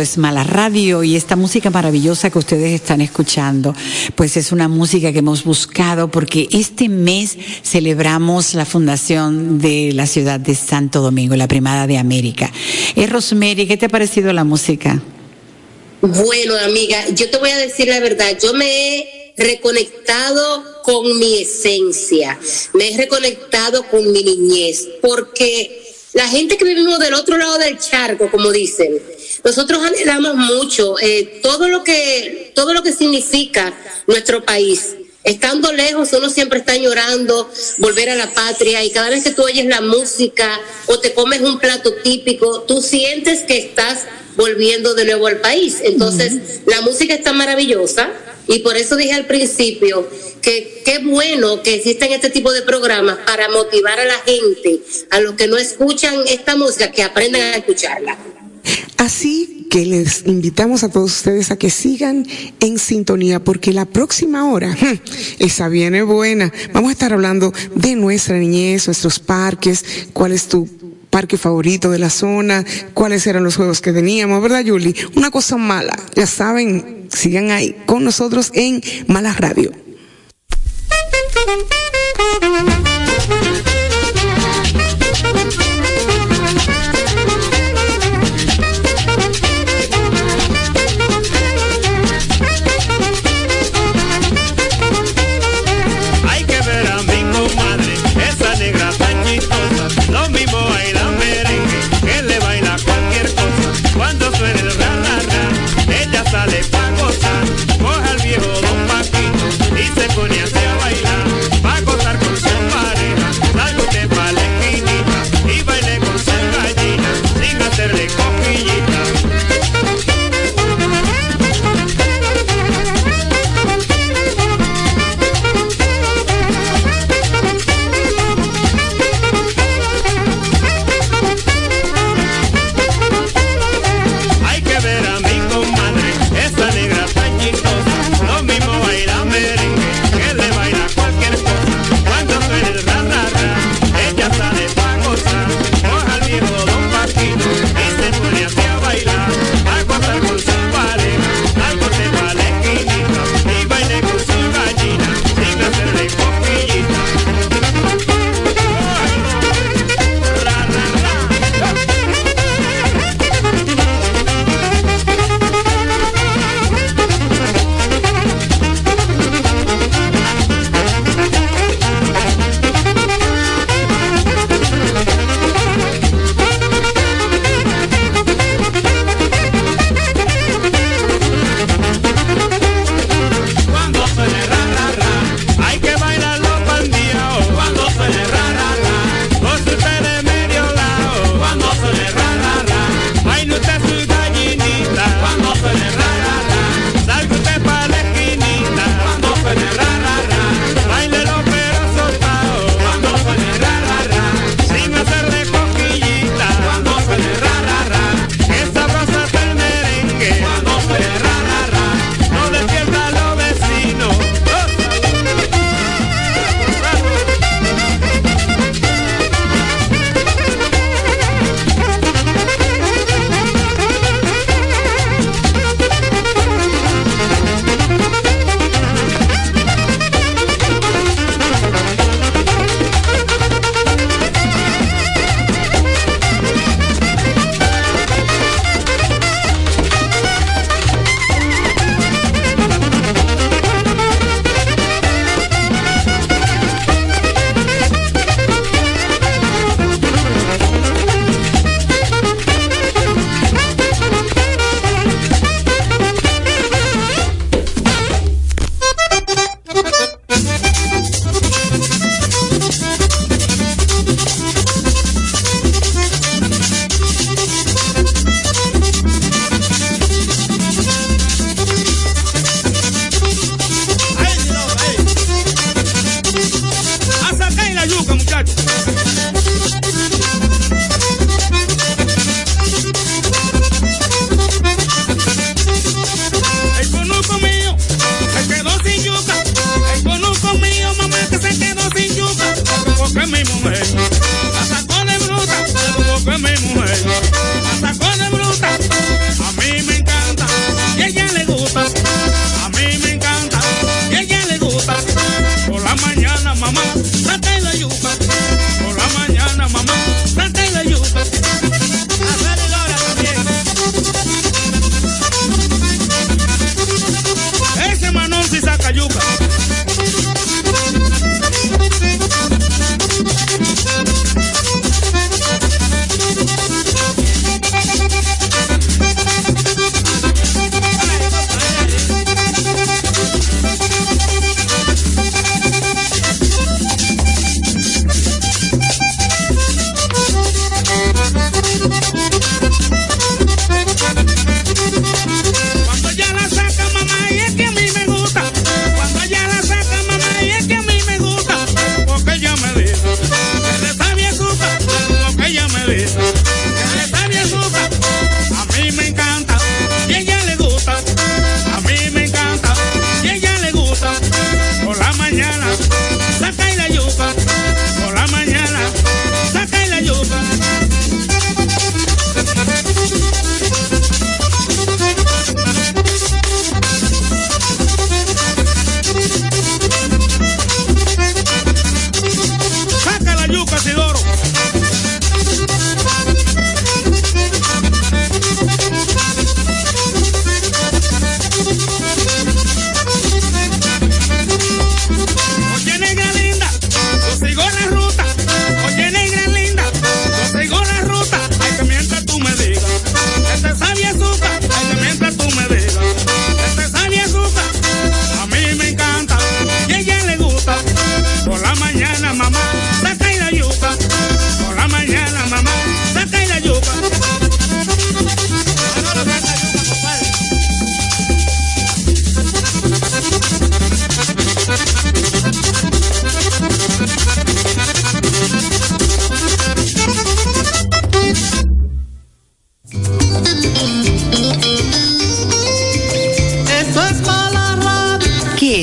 Es Mala Radio y esta música maravillosa que ustedes están escuchando, pues es una música que hemos buscado porque este mes celebramos la fundación de la ciudad de Santo Domingo, la primada de América. Eh, Rosemary, ¿qué te ha parecido la música? Bueno, amiga, yo te voy a decir la verdad, yo me he reconectado con mi esencia, me he reconectado con mi niñez, porque la gente que vivimos del otro lado del charco, como dicen, nosotros anhelamos mucho eh, todo lo que todo lo que significa nuestro país. Estando lejos, uno siempre está llorando volver a la patria y cada vez que tú oyes la música o te comes un plato típico, tú sientes que estás volviendo de nuevo al país. Entonces, la música está maravillosa y por eso dije al principio que qué bueno que existen este tipo de programas para motivar a la gente, a los que no escuchan esta música, que aprendan a escucharla. Así que les invitamos a todos ustedes a que sigan en sintonía porque la próxima hora, esa viene buena. Vamos a estar hablando de nuestra niñez, nuestros parques, cuál es tu parque favorito de la zona, cuáles eran los juegos que teníamos, ¿verdad, Julie? Una cosa mala, ya saben, sigan ahí con nosotros en Malas Radio.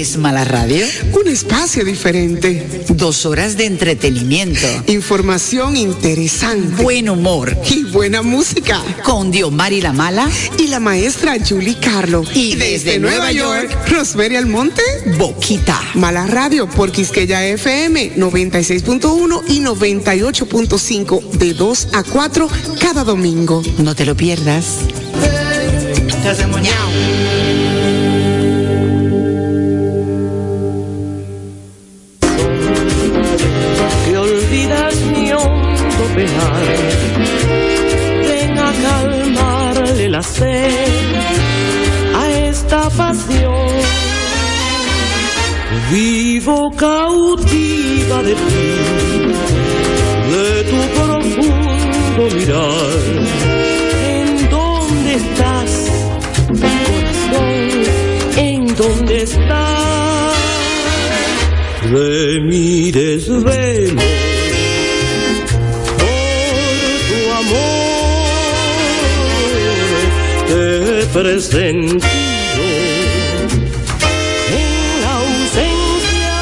¿Qué es Mala Radio? Un espacio diferente. Dos horas de entretenimiento, Información interesante. buen humor, y buena música. con Diomari la Mala, Y la maestra Julie Carlo. Y desde Nueva York, Rosemary Almonte. Boquita. Mala Radio por Quisqueya FM 96.1 y 98.5 de 2 a 4 cada domingo. No te lo pierdas. Ven a calmarle la sed a esta pasión. Vivo cautiva de ti, de tu profundo mirar. ¿En dónde estás, corazón? ¿En dónde estás? de mi desvelo presentido en la ausencia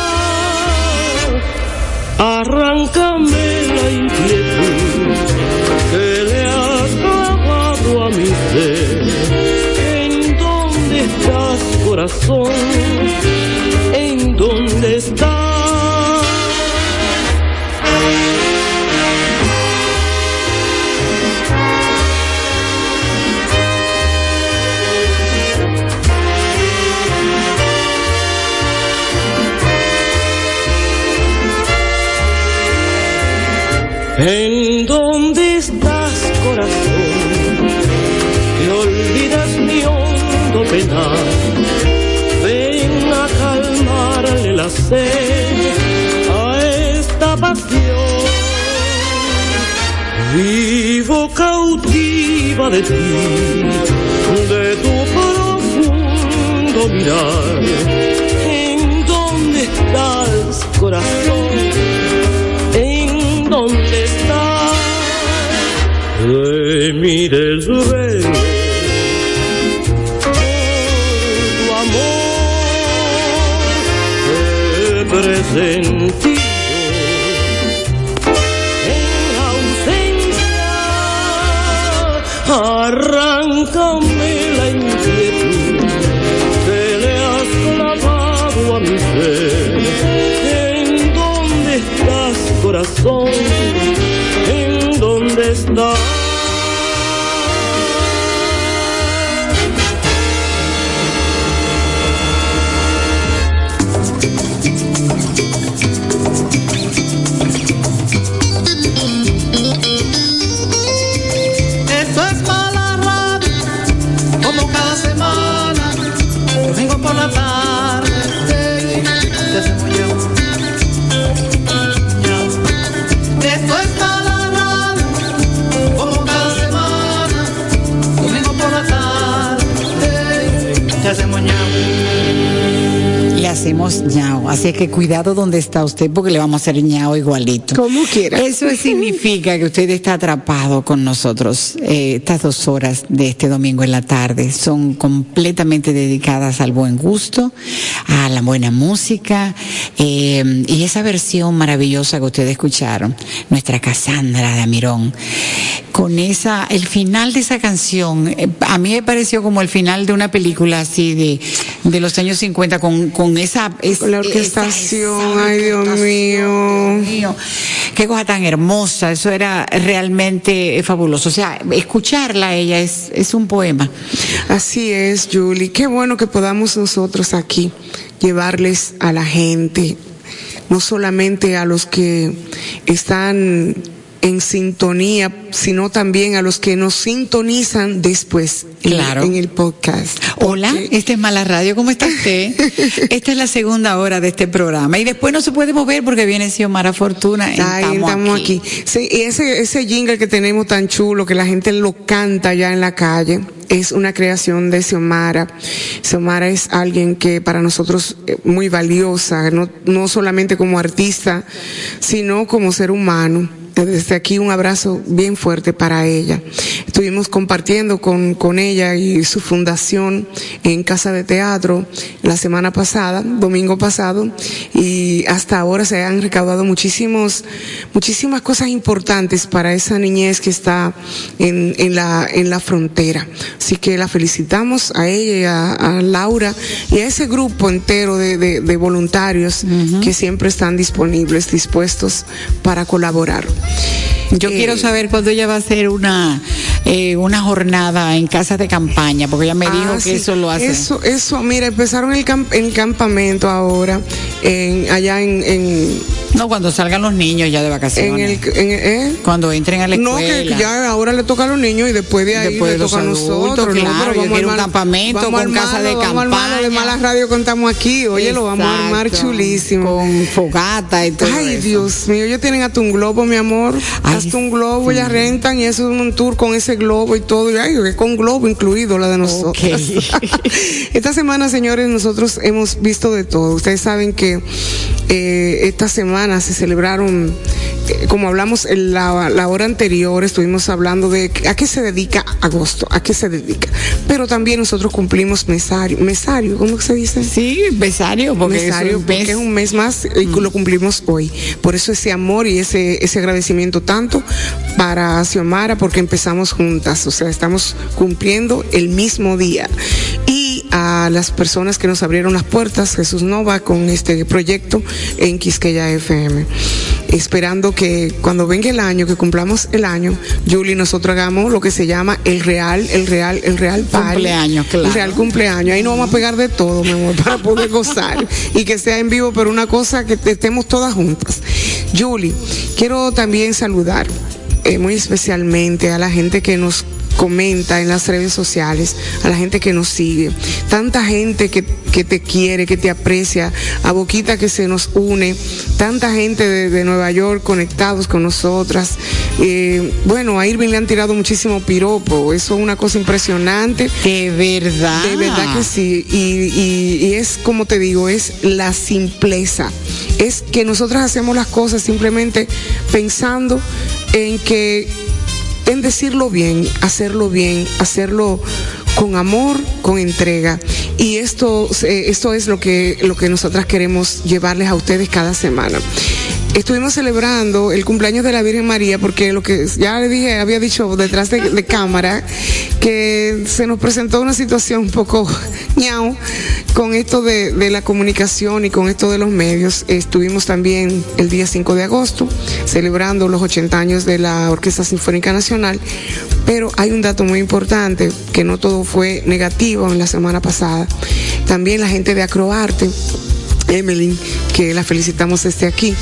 arráncame la inquietud que le has clavado a mi ser en dónde estás corazón ¿En dónde estás, corazón? Que olvidas mi hondo penar. Ven a calmarle la sed a esta pasión. Vivo cautiva de ti, de tu profundo mirar. De mi desvelo. Tu amor he presentido hacemos ñao. Así que cuidado donde está usted porque le vamos a hacer ñao igualito. Como quiera. Eso significa que usted está atrapado con nosotros. Eh, estas dos horas de este domingo en la tarde son completamente dedicadas al buen gusto, a la buena música eh, y esa versión maravillosa que ustedes escucharon, nuestra Cassandra de Amirón. Con esa, el final de esa canción, eh, a mí me pareció como el final de una película así de, de los años 50 con, con esa, es- Con la orquestación, esa ay, Dios mío. Dios mío. Qué cosa tan hermosa, eso era realmente eh, fabuloso. O sea, escucharla a ella es, es un poema. Así es, Julie. Qué bueno que podamos nosotros aquí llevarles a la gente, no solamente a los que están en sintonía, sino también a los que nos sintonizan después en- Claro. en, el podcast. Hola, Porque- esta es Mala Radio, ¿cómo está usted? Esta es la segunda hora de este programa y después no se puede mover porque viene Xiomara Fortuna. Ay, estamos aquí. Sí, y ese, ese jingle que tenemos tan chulo, que la gente lo canta ya en la calle, es una creación de Xiomara. Xiomara es alguien que para nosotros es muy valiosa, no, no solamente como artista, sino como ser humano. Desde aquí un abrazo bien fuerte para ella. Estuvimos compartiendo con, con ella y su fundación en Casa de Teatro la semana pasada, domingo pasado, y hasta ahora se han recaudado muchísimos, muchísimas cosas importantes para esa niñez que está en, en la, en la frontera. Así que la felicitamos a ella a, a Laura y a ese grupo entero de, de- de voluntarios que siempre están disponibles, dispuestos para colaborar. Yo Eh, quiero saber cuándo ella va a hacer una eh, una jornada en casa de campaña, porque ella me dijo Ah, que sí. eso lo hace. Eso, eso, mira, empezaron el, camp- el campamento ahora, en, allá en, en, No, cuando salgan los niños ya de en vacaciones. el, ¿eh? cuando entren a la No, escuela. que ya ahora le toca a los niños y después de ahí Después le toca a nosotros. ¿no? claro, Pero yo vamos quiero un campamento vamos con casa de armarlo, vamos a armarlo de campaña. mala radio contamos aquí. Oye, lo vamos a armar chulísimo. Con fogata y todo Ay, eso. Dios mío, ellos tienen hasta un globo, mi amor. Ay, hasta un globo, ya rentan y eso es un tour con ese globo y todo. Y ay, que con globo incluido, la de nosotros. Esta semana, señores, nosotros hemos visto de todo. Ustedes saben que eh, esta semana se celebraron, eh, como hablamos en la, la hora anterior, estuvimos hablando de a qué se dedica agosto, a qué se dedica. Pero también nosotros cumplimos mesario, mesario, ¿cómo se dice? Sí, porque Mesario, es un porque mes. es un mes más y lo cumplimos hoy. Por eso ese amor y ese, ese agradecimiento tanto para Xiomara, porque empezamos juntas, o sea, estamos cumpliendo el mismo día. Y a las personas que nos abrieron las puertas, Jesús Nova, con este proyecto en Quisqueya FM. Esperando que cuando venga el año, que cumplamos el año, Julie, nosotros hagamos lo que se llama el real, el real, el real party. Cumpleaños, claro. El real cumpleaños. Ahí nos vamos a pegar de todo, mi amor, para poder gozar y que sea en vivo, pero una cosa que estemos todas juntas. Julie, quiero también saludar eh, muy especialmente a la gente que nos comenta en las redes sociales, a la gente que nos sigue, tanta gente que, que te quiere, que te aprecia, a Boquita que se nos une, tanta gente de, de Nueva York conectados con nosotras. Eh, bueno, a Irving le han tirado muchísimo piropo, eso es una cosa impresionante. De verdad. De verdad que sí. Y, y- y es como te digo, es la simpleza. Es que nosotras hacemos las cosas simplemente pensando en que en decirlo bien, hacerlo bien, hacerlo con amor, con entrega. Y esto, eh, esto es lo que, lo que nosotras queremos llevarles a ustedes cada semana. Estuvimos celebrando el cumpleaños de la Virgen María porque lo que ya le dije, había dicho detrás de, cámara, que se nos presentó una situación un poco ñau con esto de, de la comunicación y con esto de los medios. Estuvimos también el día 5 de agosto celebrando los 80 años de la Orquesta Sinfónica Nacional, pero hay un dato muy importante, que no todo fue negativo en la semana pasada. También la gente de Acroarte Emeline, que la felicitamos desde aquí,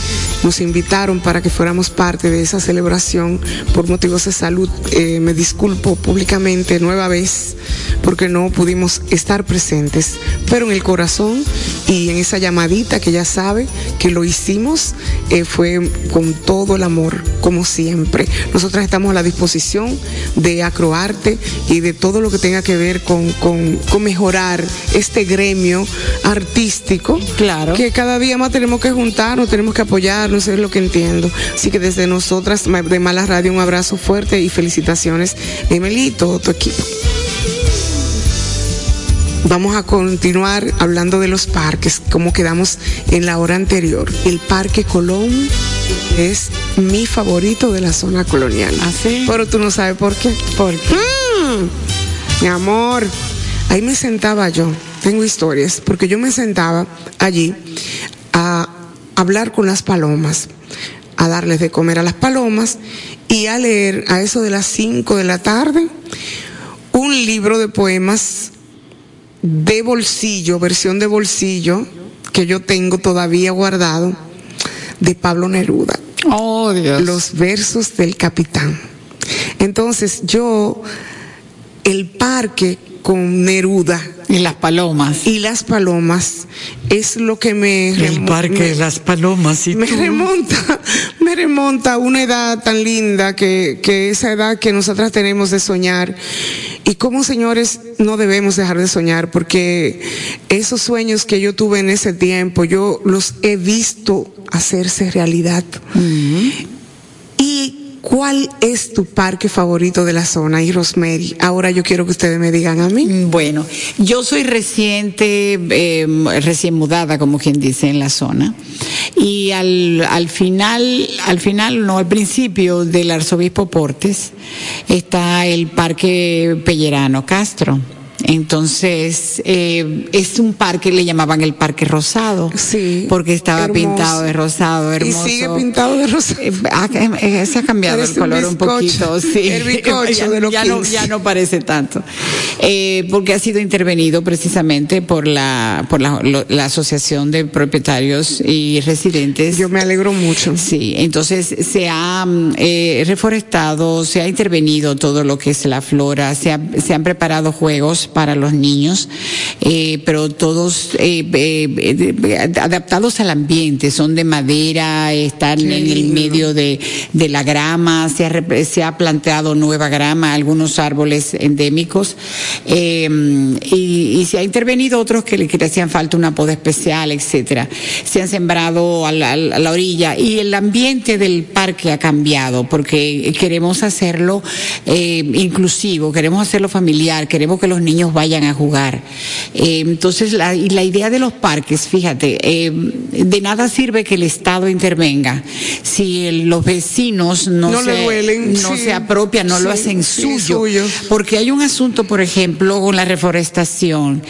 nos invitaron para que fuéramos parte de esa celebración por motivos de salud. Eh, me disculpo públicamente nueva vez porque no pudimos estar presentes, pero en el corazón y en esa llamadita que ya sabe que lo hicimos eh, fue con todo el amor, como siempre. Nosotras estamos a la disposición de Acroarte y de todo lo que tenga que ver con, con, con mejorar este gremio artístico. Claro. Que cada día más tenemos que juntarnos, tenemos que apoyarnos, es lo que entiendo. Así que desde nosotras de Mala Radio un abrazo fuerte y felicitaciones, Emily y todo tu equipo. Vamos a continuar hablando de los parques, como quedamos en la hora anterior. El Parque Colón es mi favorito de la zona colonial. ¿Ah, sí? Pero tú no sabes por qué. ¿Por qué? Mm, mi amor, ahí me sentaba yo, tengo historias, porque yo me sentaba allí a hablar con las palomas, a darles de comer a las palomas y a leer a eso de las 5 de la tarde un libro de poemas de bolsillo, versión de bolsillo, que yo tengo todavía guardado, de Pablo Neruda Oh, Dios. los versos del capitán. Entonces yo, el parque con Neruda Y las palomas. y las palomas es lo que me... El parque me- de las palomas y me tú. remonta, me remonta a una edad tan linda que, que esa edad que nosotras tenemos de soñar. Y como señores no debemos dejar de soñar porque esos sueños que yo tuve en ese tiempo, yo los he visto hacerse realidad. ¿Y cuál es tu parque favorito de la zona? Y Rosemary, ahora yo quiero que ustedes me digan a mí. Mm, Bueno, yo soy reciente, eh, recién mudada, como quien dice, en la zona. Y al, al final, al final, no, al principio del arzobispo Portes, está el Parque Pellerano Castro. Entonces, eh, es un parque, le llamaban el Parque Rosado. Sí, Porque estaba hermoso. pintado de rosado, hermoso. Y sigue pintado de rosa. Eh, ha- eh, se ha cambiado Parece el color un poquito, sí. El bizcocho ya, de los ya no, 15. ya no parece tanto. Eh, porque ha sido intervenido precisamente por la, por la, lo- la Asociación de Propietarios y Residentes. Yo me alegro mucho. Sí, entonces se ha reforestado, se ha intervenido todo lo que es la flora, se, ha- se han preparado juegos para los niños, eh, pero todos eh, eh, de- adaptados al ambiente, son de madera, están en el medio de, de la grama, se ha, se ha plantado nueva grama, algunos árboles endémicos, eh, y, y se ha intervenido otros que le, que le hacían falta una poda especial, etcétera. Se han sembrado a la, a la orilla y el ambiente del parque ha cambiado porque queremos hacerlo eh, inclusivo, queremos hacerlo familiar, queremos que los niños vayan a jugar. Eh, entonces, la, y la idea de los parques, fíjate, eh, de nada sirve que el Estado intervenga si el- los vecinos no, No le se, duelen, no sí. se apropian, no lo hacen sí, suyo. Porque hay un asunto, por ejemplo, con la reforestación.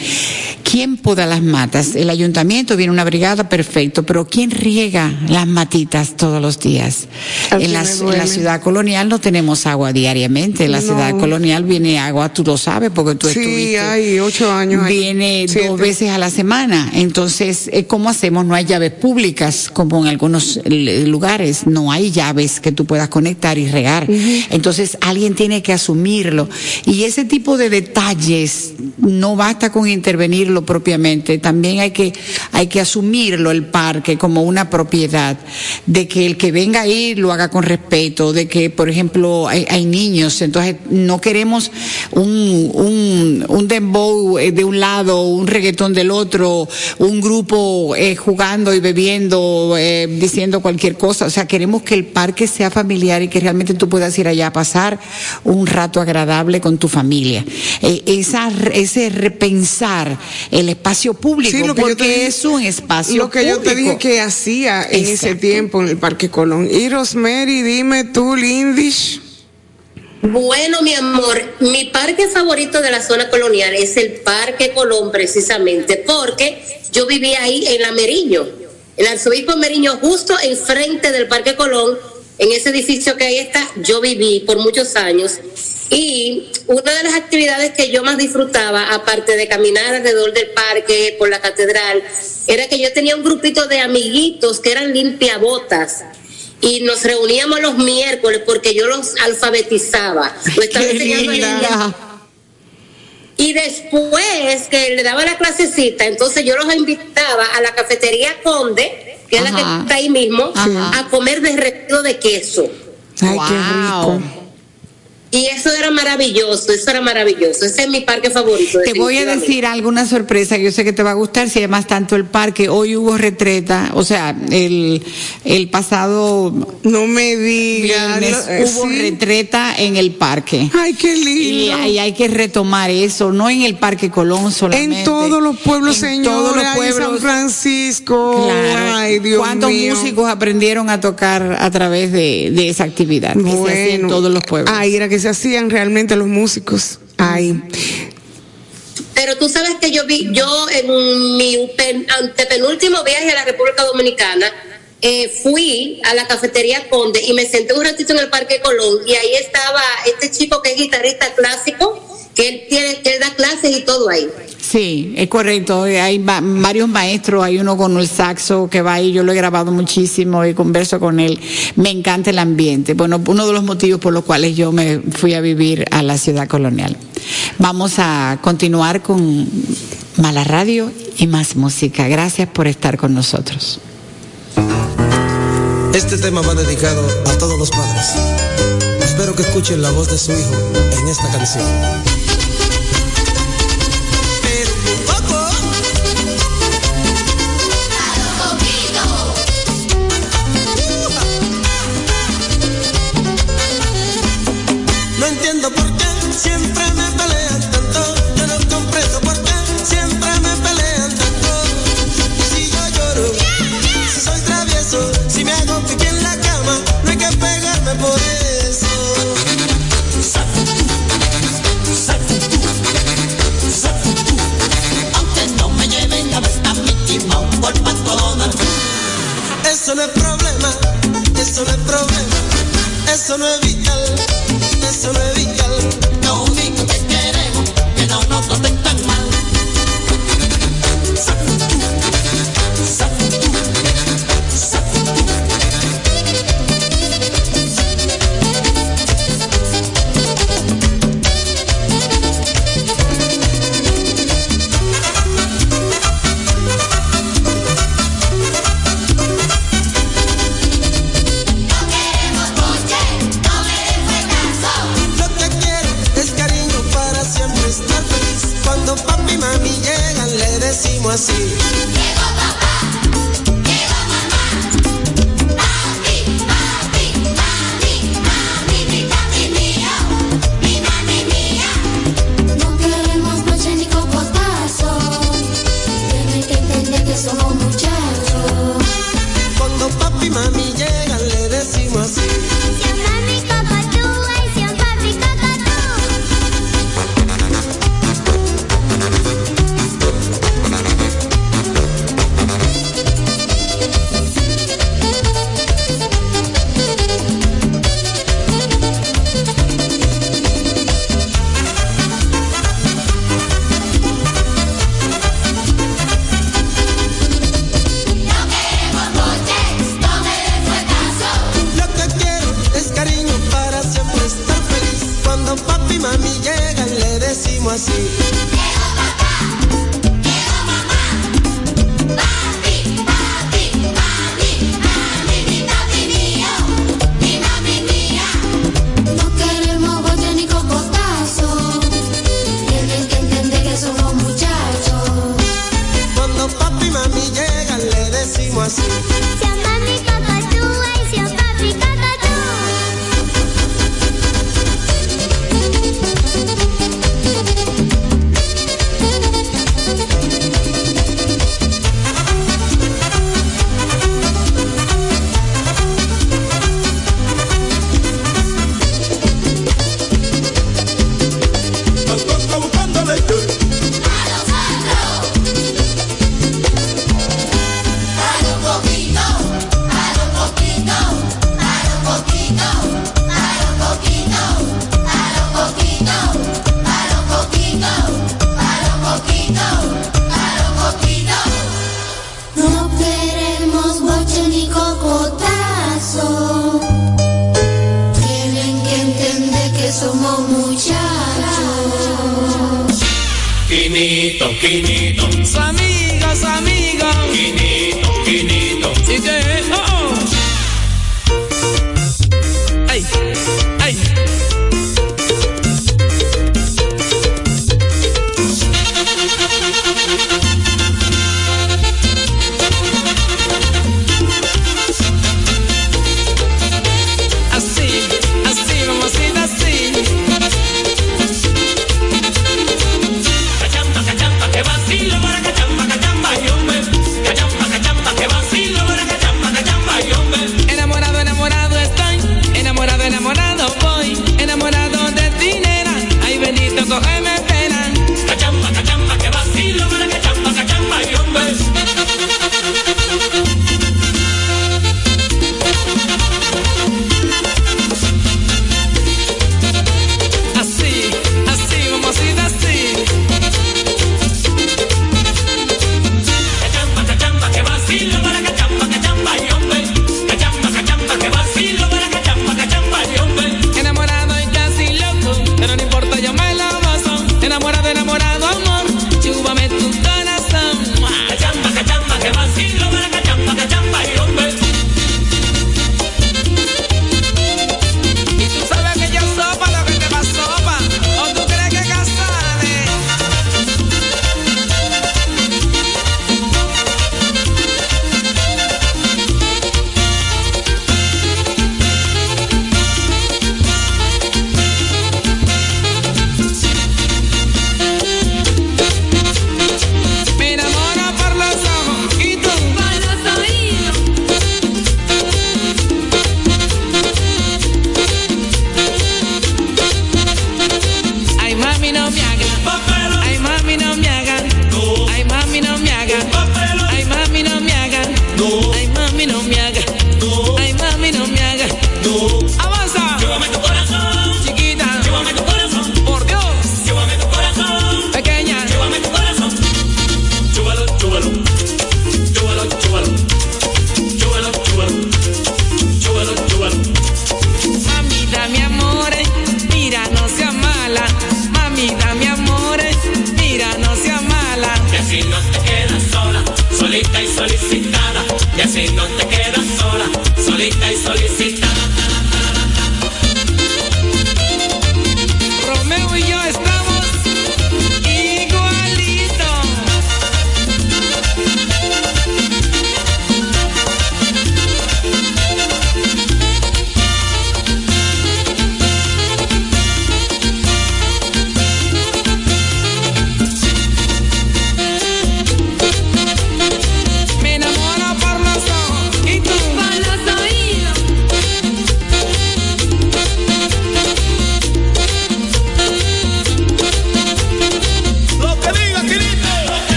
¿Quién poda las matas? El ayuntamiento viene una brigada, perfecto, pero ¿quién riega las matitas todos los días? En la, en ciudad colonial no tenemos agua diariamente. En la No. ciudad colonial viene agua, tú lo sabes porque tú Sí, hay ocho años ahí. Viene Siete. dos veces a la semana. Entonces, eh, ¿cómo hacemos? No hay llaves públicas como en algunos eh, lugares. No hay llaves que tú puedas conectar y regar. Entonces, alguien tiene que asumirlo. Y ese tipo de detalles no basta con intervenirlo propiamente. También hay que, hay que asumirlo el parque como una propiedad. De que el que venga ahí lo haga con respeto. De que, por ejemplo, hay, hay niños. Entonces, no queremos un, un, un dembow eh, de un lado, un reggaetón del otro, un grupo eh, jugando y bebiendo, eh, diciendo cualquier cosa. O sea, queremos que el parque sea familiar y que realmente tú puedas ir allá a pasar un rato agradable con tu familia. Eh, esa, ese repensar el espacio público, Sí, lo que yo porque te dije- es un espacio Lo que yo te dije que hacía en ese tiempo en el Parque Colón. Y Rosemary, dime tú, Lindish. Bueno, mi amor, mi parque favorito de la zona colonial es el Parque Colón, precisamente, porque yo vivía ahí en la Meriño, el arzobispo Meriño, justo enfrente del Parque Colón, en ese edificio que ahí está, yo viví por muchos años. Y una de las actividades que yo más disfrutaba, aparte de caminar alrededor del parque, por la catedral, era que yo tenía un grupito de amiguitos que eran limpiabotas y nos reuníamos los miércoles porque yo los alfabetizaba. Lo estaba Qué enseñando. Y después que le daba la clasecita, entonces yo los invitaba a la cafetería Conde, que es la que está ahí mismo, Ajá. a comer derretido de queso. Ay, qué rico. Y eso era maravilloso, eso era maravilloso. Ese es mi parque favorito. Te voy a decir alguna sorpresa que yo sé que te va a gustar si además tanto el parque. Hoy hubo retreta, o sea, el, el pasado No me digas. hubo sí. retreta en el parque. Ay, qué Y lindo. hay, hay que retomar eso, no en el Parque Colón solamente. En todos los pueblos, en señores, todos los ay, pueblos. San Francisco. Claro. Ay, Dios ¿Cuántos mío. músicos aprendieron a tocar a través de, de esa actividad? que se hacía en todos los pueblos. Ahí era que hacían realmente los músicos. Ahí. Pero tú sabes que yo vi, yo en mi pen- antepenúltimo viaje a la República Dominicana, eh, fui a la cafetería Conde y me senté un ratito en el Parque Colón y ahí estaba este chico que es guitarrista clásico, que él tiene, que él da clases y todo ahí. Sí, es correcto. Hay va- varios maestros, hay uno con el saxo que va ahí, yo lo he grabado muchísimo y converso con él. Me encanta el ambiente. Bueno, uno de los motivos por los cuales yo me fui a vivir a la ciudad colonial. Vamos a continuar con Mala Radio y más música. Gracias por estar con nosotros. Este tema va dedicado a todos los padres. Espero que escuchen la voz de su hijo en esta canción. Eso no es problema, eso no es problema, eso no es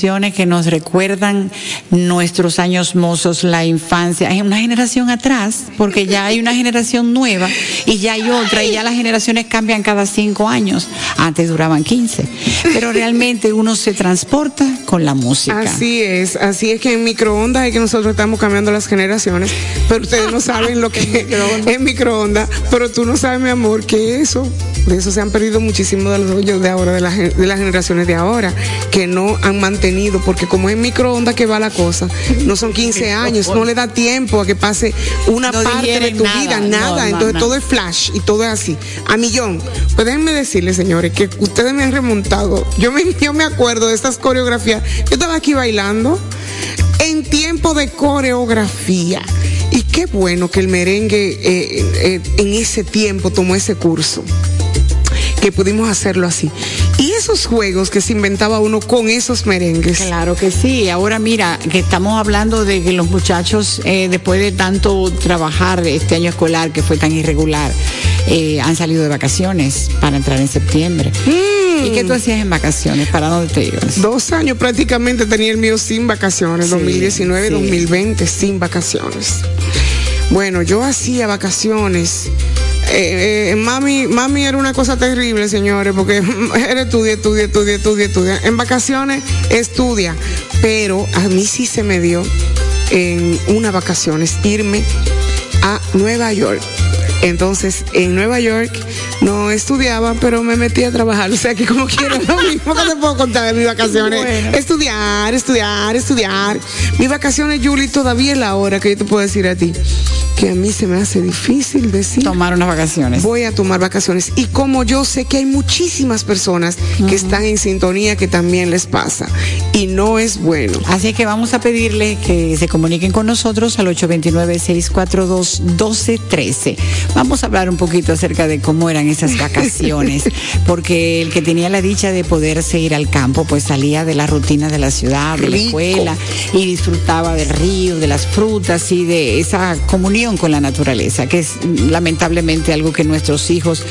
canciones que nos recuerdan nuestros años mozos, la infancia. Hay una generación atrás, porque ya hay una generación nueva y ya hay otra, y ya las generaciones cambian cada cinco años. Antes duraban 15. Pero realmente uno se transporta con la música. Así es, así es que en microondas es que nosotros estamos cambiando las generaciones, pero ustedes no saben lo que es microondas, pero tú no sabes, mi amor, que eso, de eso se han perdido muchísimo de los de ahora, de las generaciones de ahora, que no han mantenido, porque como es microondas que va la cosa, no son 15 años, no le da tiempo a que pase una No parte de tu nada, vida, nada, no, entonces no. todo es flash y todo es así, a millón. Pues déjenme decirles, señores, que ustedes me han remontado, yo me, yo me acuerdo de estas coreografías, yo estaba aquí bailando en tiempo de coreografía. Y qué bueno que el merengue eh, eh, en ese tiempo tomó ese curso, que pudimos hacerlo así. Y esos juegos que se inventaba uno con esos merengues. Claro que sí. Ahora mira, que estamos hablando de que los muchachos, eh, después de tanto trabajar este año escolar que fue tan irregular, eh, han salido de vacaciones para entrar en septiembre. ¿Y qué tú hacías en vacaciones? ¿Para dónde te ibas? Dos años prácticamente tenía el mío sin vacaciones, Sí, 2019, sí. 2020, sin vacaciones. Bueno, yo hacía vacaciones. Eh, eh, mami, mami era una cosa terrible, señores, porque era estudia, estudia, estudia, estudia, estudia. En vacaciones estudia, pero a mí sí se me dio en unas vacaciones irme a Nueva York. Entonces, en Nueva York no estudiaba, pero me metí a trabajar. O sea, que como quiera, lo mismo que te puedo contar de mis vacaciones. Estudiar, estudiar, estudiar. Mis vacaciones, Julie, todavía es la hora que yo te puedo decir a ti que a mí se me hace difícil decir. Tomar unas vacaciones. Voy a tomar vacaciones. Y como yo sé que hay muchísimas personas que están en sintonía que también les pasa. Y no es bueno. Así que vamos a pedirle que se comuniquen con nosotros al 829-642-1213. Vamos a hablar un poquito acerca de cómo eran esas vacaciones, porque el que tenía la dicha de poderse ir al campo, pues salía de la rutina de la ciudad, de la escuela, y disfrutaba del río, de las frutas y de esa comunión con la naturaleza, que es mm, lamentablemente algo que nuestros hijos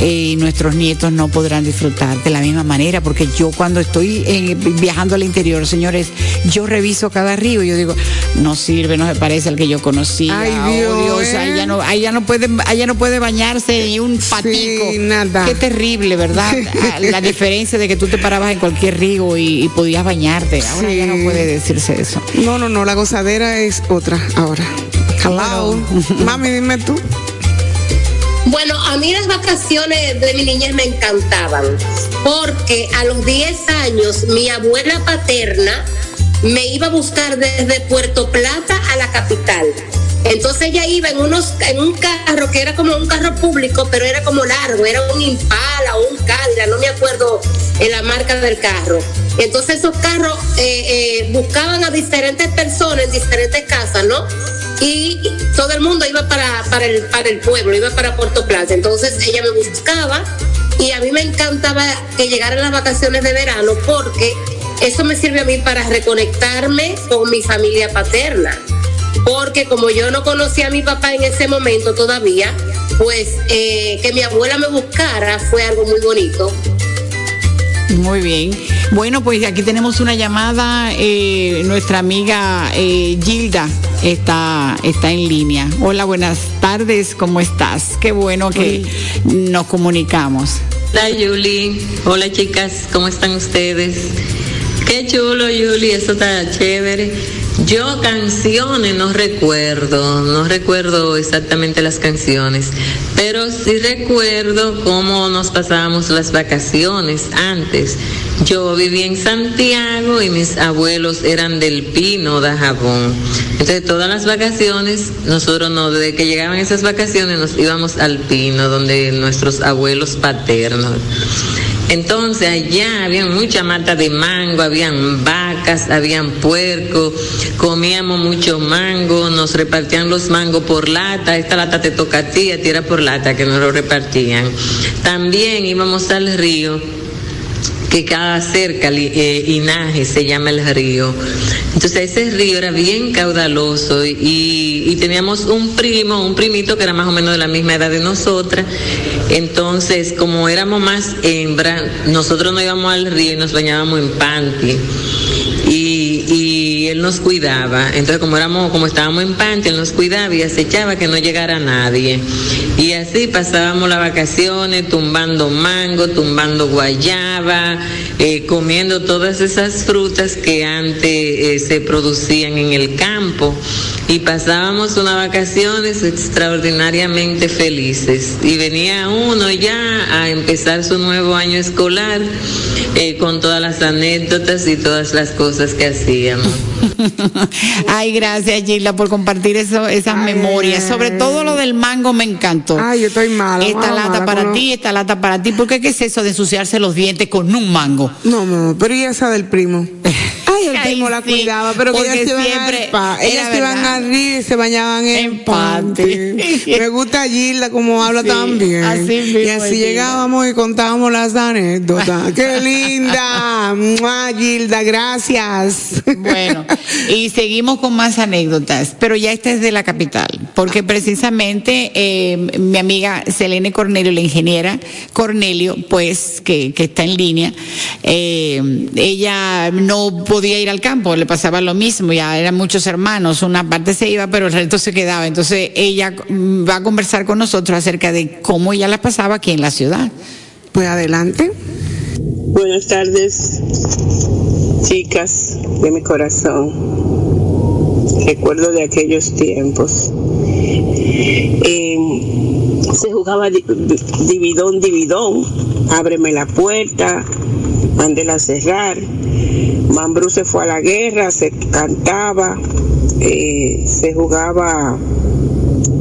eh, y nuestros nietos no podrán disfrutar de la misma manera, porque yo cuando estoy eh, viajando al interior, señores, yo reviso cada río y yo digo, no sirve, no se parece al que yo conocía. Ay, oh, Dios, Dios, ¿eh? ya no, ya no puede, ya no puede bañarse ni un patico. nada. Qué terrible, ¿verdad? Ah, La diferencia de que tú te parabas en cualquier río y, y podías bañarte. Ahora ya no puede decirse eso. No, no, no, la gozadera es otra ahora. Hello. Mami, dime tú. Bueno, a mí las vacaciones de mi niñez me encantaban, porque a los 10 años mi abuela paterna me iba a buscar desde Puerto Plata a la capital. Entonces ella iba en unos en un carro que era como un carro público, pero era como largo, era un Impala o un Cadillac, no me acuerdo en la marca del carro. Entonces esos carros eh, eh, buscaban a diferentes personas en diferentes casas, ¿no? y todo el mundo iba para, para, el, para el pueblo, iba para Puerto Plata. Entonces ella me buscaba y a mí me encantaba que llegaran las vacaciones de verano porque eso me sirve a mí para reconectarme con mi familia paterna. Porque como yo no conocía a mi papá en ese momento todavía, pues eh, que mi abuela me buscara fue algo muy bonito. Muy bien. Bueno, pues aquí tenemos una llamada. eh, nuestra amiga eh, Gilda está, está en línea. Hola, buenas tardes. ¿Cómo estás? Qué bueno que nos comunicamos. Hola Yuli, hola chicas, ¿cómo están ustedes? Qué chulo Yuli, eso está chévere. Yo canciones no recuerdo, no recuerdo exactamente las canciones, pero sí recuerdo cómo nos pasábamos las vacaciones antes. Yo vivía en Santiago y mis abuelos eran del Pino de Jabón. Entonces todas las vacaciones, nosotros no, desde que llegaban esas vacaciones nos íbamos al Pino, donde nuestros abuelos paternos. Entonces allá había mucha mata de mango, habían vacas, habían puerco, comíamos mucho mango, nos repartían los mangos por lata, esta lata te toca a ti, a ti era por lata que nos lo repartían. También íbamos al río que queda cerca, eh, Inaje se llama el río. Entonces ese río era bien caudaloso y, y teníamos un primo, un primito que era más o menos de la misma edad de nosotras. Entonces, como éramos más hembras, nosotros no íbamos al río y nos bañábamos en panty. Él nos cuidaba. Entonces, como éramos, como estábamos en panty, él nos cuidaba y acechaba que no llegara nadie. Y así pasábamos las vacaciones tumbando mango, tumbando guayaba, eh, comiendo todas esas frutas que antes eh, se producían en el campo. Y pasábamos unas vacaciones extraordinariamente felices. Y venía uno ya a empezar su nuevo año escolar eh, con todas las anécdotas y todas las cosas que hacíamos. Ay, gracias Gilda por compartir eso, esas memorias. Sobre todo lo del mango me encantó. Ay, yo estoy mala. Esta mala, lata mala para ti, esta lata para ti. ¿Por qué qué es eso de ensuciarse los dientes con un mango? No, no, pero y esa del primo. Ay, el Ay, primo la cuidaba, pero que ellas se iban siempre ellas iban verdad. a se bañaban en, En panty. Me gusta Gilda como habla Sí, tan bien. así mismo y así llegábamos y contábamos las anécdotas. ¡Qué linda! ¡Mua, Gilda, gracias. Bueno, y seguimos con más anécdotas, pero ya esta es de la capital, porque precisamente eh, mi amiga Selene Cornelio, la ingeniera Cornelio, pues que, que está en línea, eh, ella no podía ir al campo, le pasaba lo mismo, ya eran muchos hermanos, una parte se iba, pero el resto se quedaba. Entonces ella va a conversar con nosotros acerca de cómo ella la pasaba aquí en la ciudad. Pues adelante. Buenas tardes, chicas de mi corazón. Recuerdo de aquellos tiempos. Eh, se jugaba di- di- dividón, dividón. Ábreme la puerta, mándela a cerrar. Mambrú se fue a la guerra, se cantaba, eh, se jugaba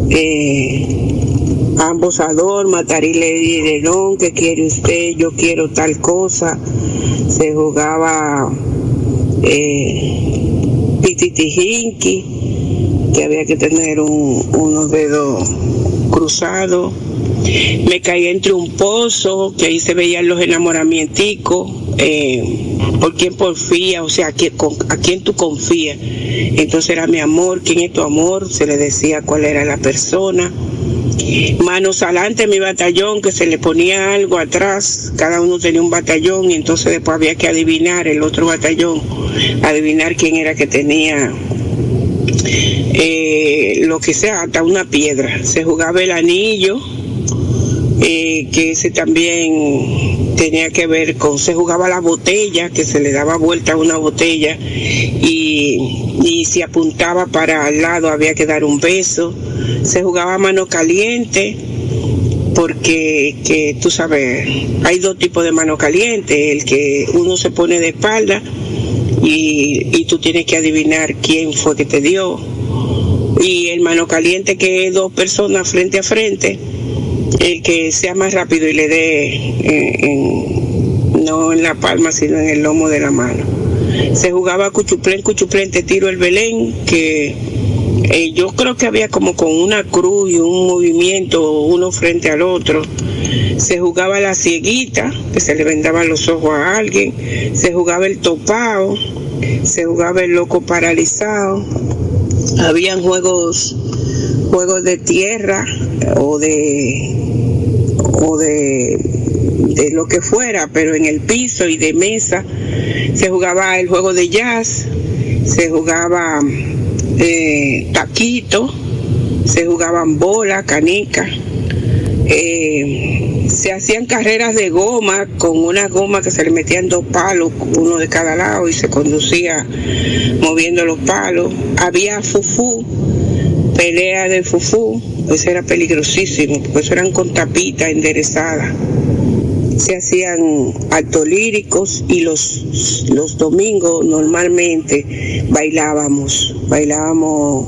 eh, ambos ador, matarile y Lerón, que quiere usted, yo quiero tal cosa. Se jugaba eh, que había que tener un- unos dedos cruzados. Me caí entre un pozo, que ahí se veían los enamoramienticos, eh, por quién porfía, o sea, a quién, a quién tú confías. Entonces era mi amor, quién es tu amor, se le decía cuál era la persona manos adelante mi batallón que se le ponía algo atrás cada uno tenía un batallón y entonces después había que adivinar el otro batallón adivinar quién era que tenía eh, lo que sea hasta una piedra. Se jugaba el anillo eh, que ese también tenía que ver con, se jugaba la botella, que se le daba vuelta a una botella y, y si apuntaba para al lado había que dar un beso, se jugaba mano caliente, porque que tú sabes, hay dos tipos de mano caliente, el que uno se pone de espalda y, y tú tienes que adivinar quién fue que te dio, y el mano caliente que es dos personas frente a frente, el que sea más rápido y le dé no en la palma sino en el lomo de la mano. Se jugaba cuchuplén, cuchuplén, te tiro el Belén, que eh, yo creo que había como con una cruz y un movimiento uno frente al otro. Se jugaba la cieguita, que se le vendaban los ojos a alguien. Se jugaba el topao, se jugaba el loco paralizado. Habían juegos juegos de tierra o de o de, de lo que fuera, pero en el piso y de mesa se jugaba el juego de jazz, se jugaba eh, taquito, se jugaban bola, canica, eh, se hacían carreras de goma con una goma que se le metían dos palos, uno de cada lado y se conducía moviendo los palos. Había fufú, pelea de fufú, eso era peligrosísimo, porque eso eran con tapitas enderezadas. Se hacían actos líricos y los, los domingos normalmente bailábamos, bailábamos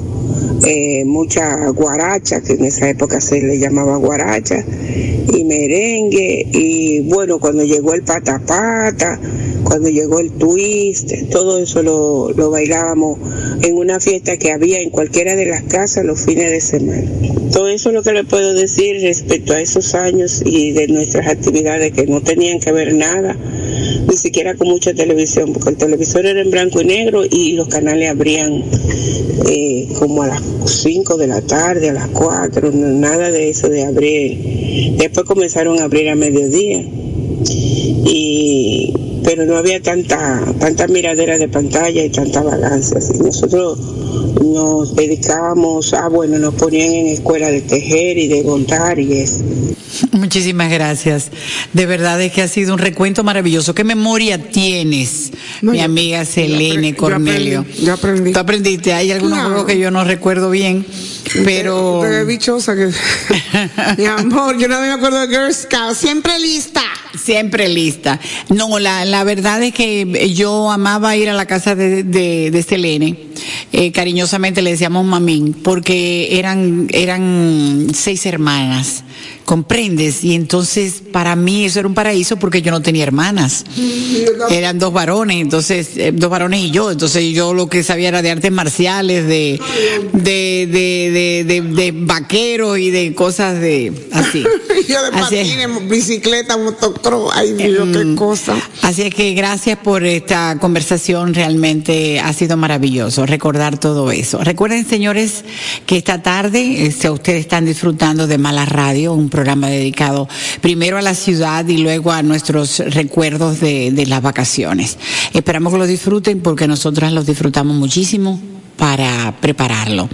eh, mucha guaracha, que en esa época se le llamaba guaracha, y merengue y bueno, cuando llegó el patapata, cuando llegó el twist, todo eso lo, lo bailábamos en una fiesta que había en cualquiera de las casas los fines de semana. Todo eso es lo que le puedo decir respecto a esos años y de nuestras actividades que no tenían que ver nada, ni siquiera con mucha televisión, porque el televisor era en blanco y negro y los canales abrían eh, como a las 5 de la tarde, a las 4, no, nada de eso de abrir. Después comenzaron a abrir a mediodía. Y pero no había tanta tanta miradera de pantalla y tanta vagancia. Así nosotros nos dedicábamos a, bueno, nos ponían en escuela de tejer y de bordar y eso. Muchísimas gracias. De verdad es que ha sido un recuento maravilloso. ¿Qué memoria tienes, mi amiga Selene Cornelio? Yo aprendí. Tú aprendiste. Hay algunos Claro. juegos que yo no recuerdo bien, pero Qué bichosa que. Mi amor, yo no me acuerdo de Girl Scout. Siempre lista. Siempre lista. No, la, la verdad es que yo amaba ir a la casa de, de, de Selene. Eh, cariñosamente le decíamos mamín, porque eran, eran seis hermanas. ¿Comprendes? Y entonces para mí eso era un paraíso porque yo no tenía hermanas. Eran dos varones, entonces, eh, dos varones y yo. Entonces yo lo que sabía era de artes marciales, de, de, de, de, de, vaqueros y de cosas de así. Yo de Así es. patines, bicicleta, motocross. Ay, Dios, qué cosa. Así es que gracias por esta conversación, realmente ha sido maravilloso recordar todo eso. Recuerden, señores, que esta tarde este, ustedes están disfrutando de Mala Radio, un programa dedicado primero a la ciudad y luego a nuestros recuerdos de, de las vacaciones. Esperamos que lo disfruten porque nosotras los disfrutamos muchísimo para prepararlo.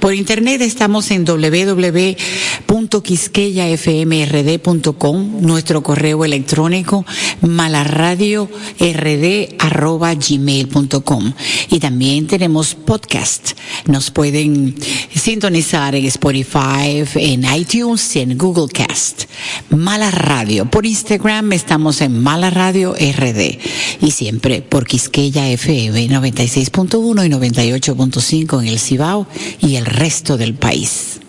Por internet estamos en www.quisqueyafmrd.com, nuestro correo electrónico malaradiord@gmail.com y también tenemos podcast. Nos pueden sintonizar en Spotify, en iTunes y en Google Cast. Mala Radio. Por Instagram estamos en Mala Radio RD y siempre por Quisqueya FM 96.1 y 98.5 en el Cibao y el resto del país.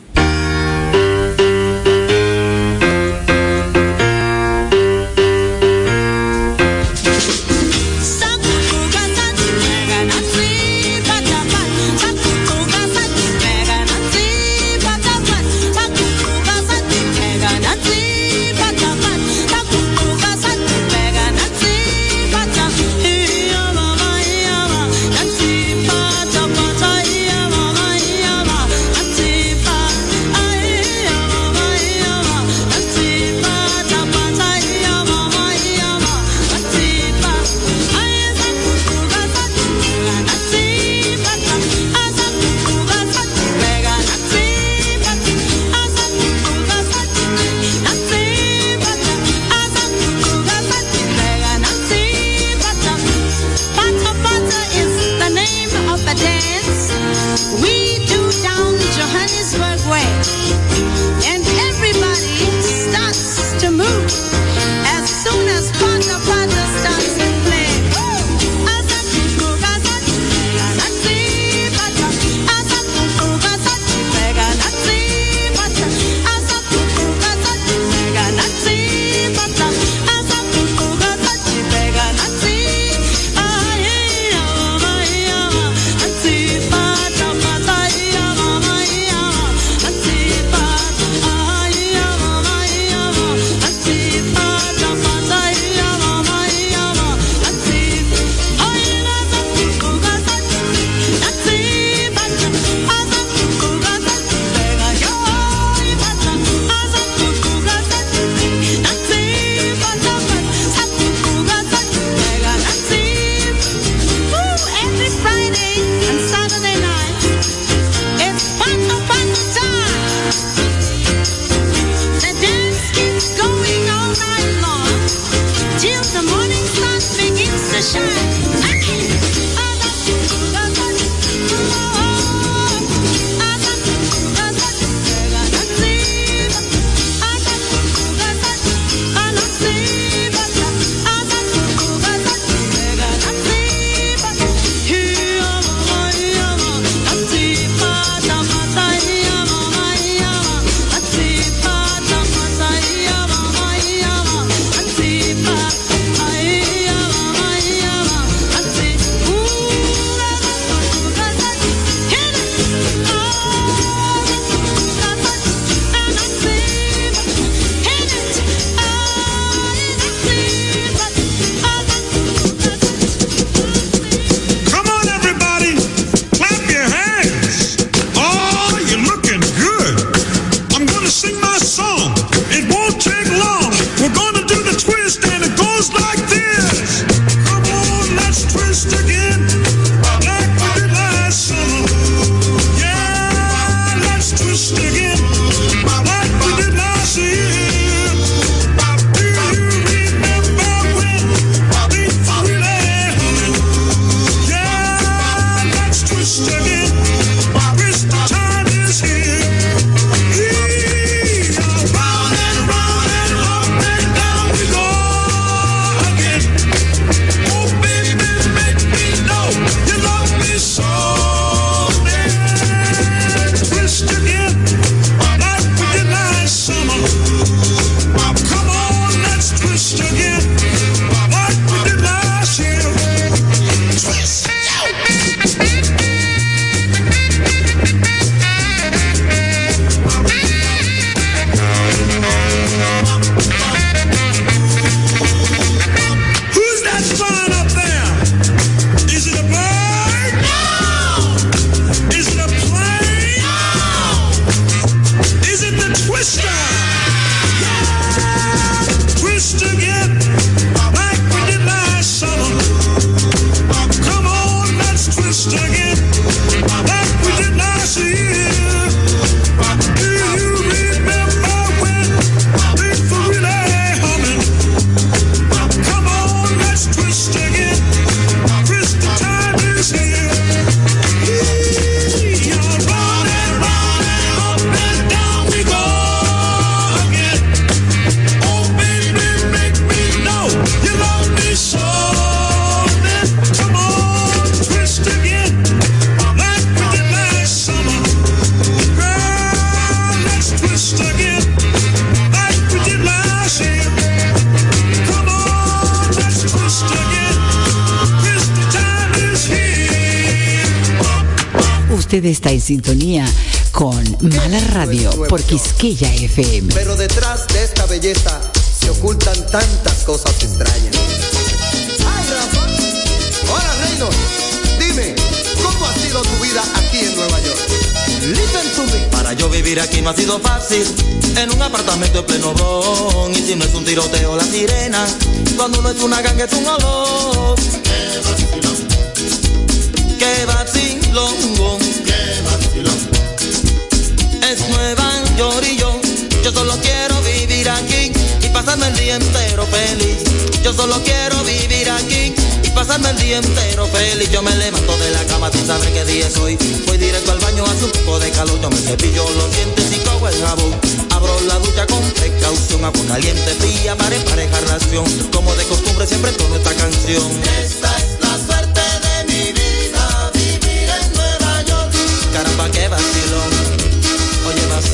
En sintonía con Mala Radio por Quisqueya FM. Pero detrás de esta belleza se ocultan tantas cosas extrañas. ¡Ay, Rafa! Hola, Reino. Dime, ¿cómo ha sido tu vida aquí en Nueva York? Listen to me. Para yo vivir aquí no ha sido fácil En un apartamento en pleno bron Y si no es un tiroteo la sirena Cuando no es una ganga es un olor Qué vacilón Qué vacilón Es Nueva York y yo Yo solo quiero vivir aquí Y pasarme el día entero feliz Yo solo quiero vivir aquí y pasarme el día entero feliz. Yo me levanto de la cama sin saber qué día es hoy. Voy directo al baño, hace un poco de calor. Yo me cepillo los dientes y cojo el jabón. Abro la ducha con precaución, agua caliente, fría para emparejar relación. Como de costumbre siempre tono esta canción.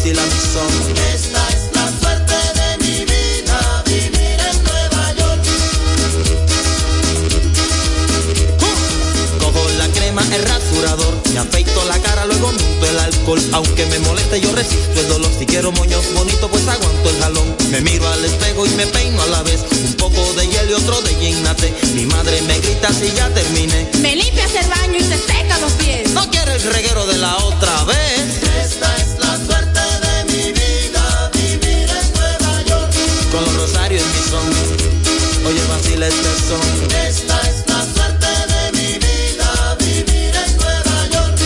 Son. Esta es la suerte de mi vida, vivir en Nueva York. Cojo la crema, el rasurador, me afeito la cara, luego monto el alcohol. Aunque me moleste, yo resisto el dolor. Si quiero moños bonitos, pues aguanto el jalón. Me miro al espejo y me peino a la vez. Un poco de hielo y otro de ginnate. Mi madre me grita si ya terminé. Me limpias el baño y te seca los pies. No quiero el reguero de Esta es la suerte de mi vida, vivir en Nueva York.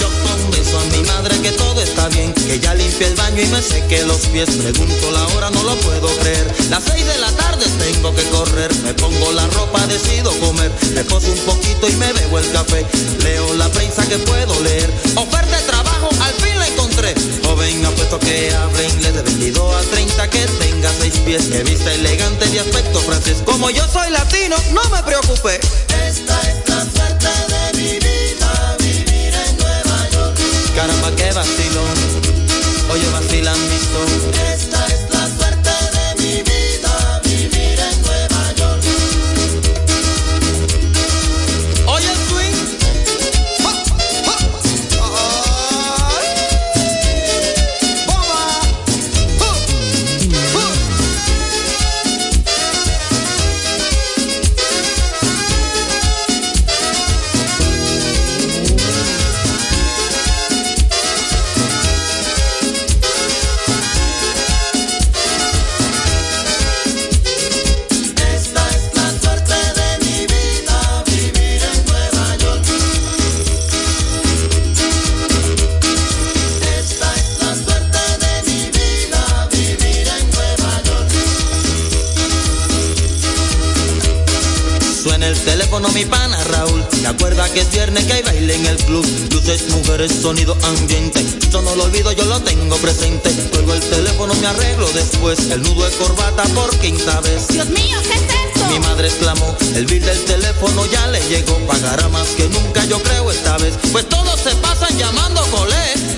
Yo convenzo a mi madre que todo está bien, que ya limpia el baño y me seque los pies. Pregunto la hora, no lo puedo creer. Las seis de la tarde tengo que correr. Me pongo la ropa, decido comer. Me poso un poquito y me bebo el café. Leo la prensa que puedo leer. Oferta de trabajo, al fin la encontré. Joven apuesto que hable inglés de 22 a 30, que tenga seis pies, que vista elegante de aspecto francés. Como yo soy latino, no me preocupé. Esta es la suerte de mi vida, vivir en Nueva York. Caramba, qué vacilón. Oye, vacilan mi pana Raúl. Se acuerda que es viernes que hay baile en el club. Luces, mujeres, sonido ambiente. Yo no lo olvido, yo lo tengo presente. Luego el teléfono me arreglo después. El nudo de corbata por quinta vez. Dios mío, ¿qué es esto? Mi madre exclamó, el bill del teléfono ya le llegó. Pagará más que nunca, yo creo esta vez. Pues todos se pasan llamando colé.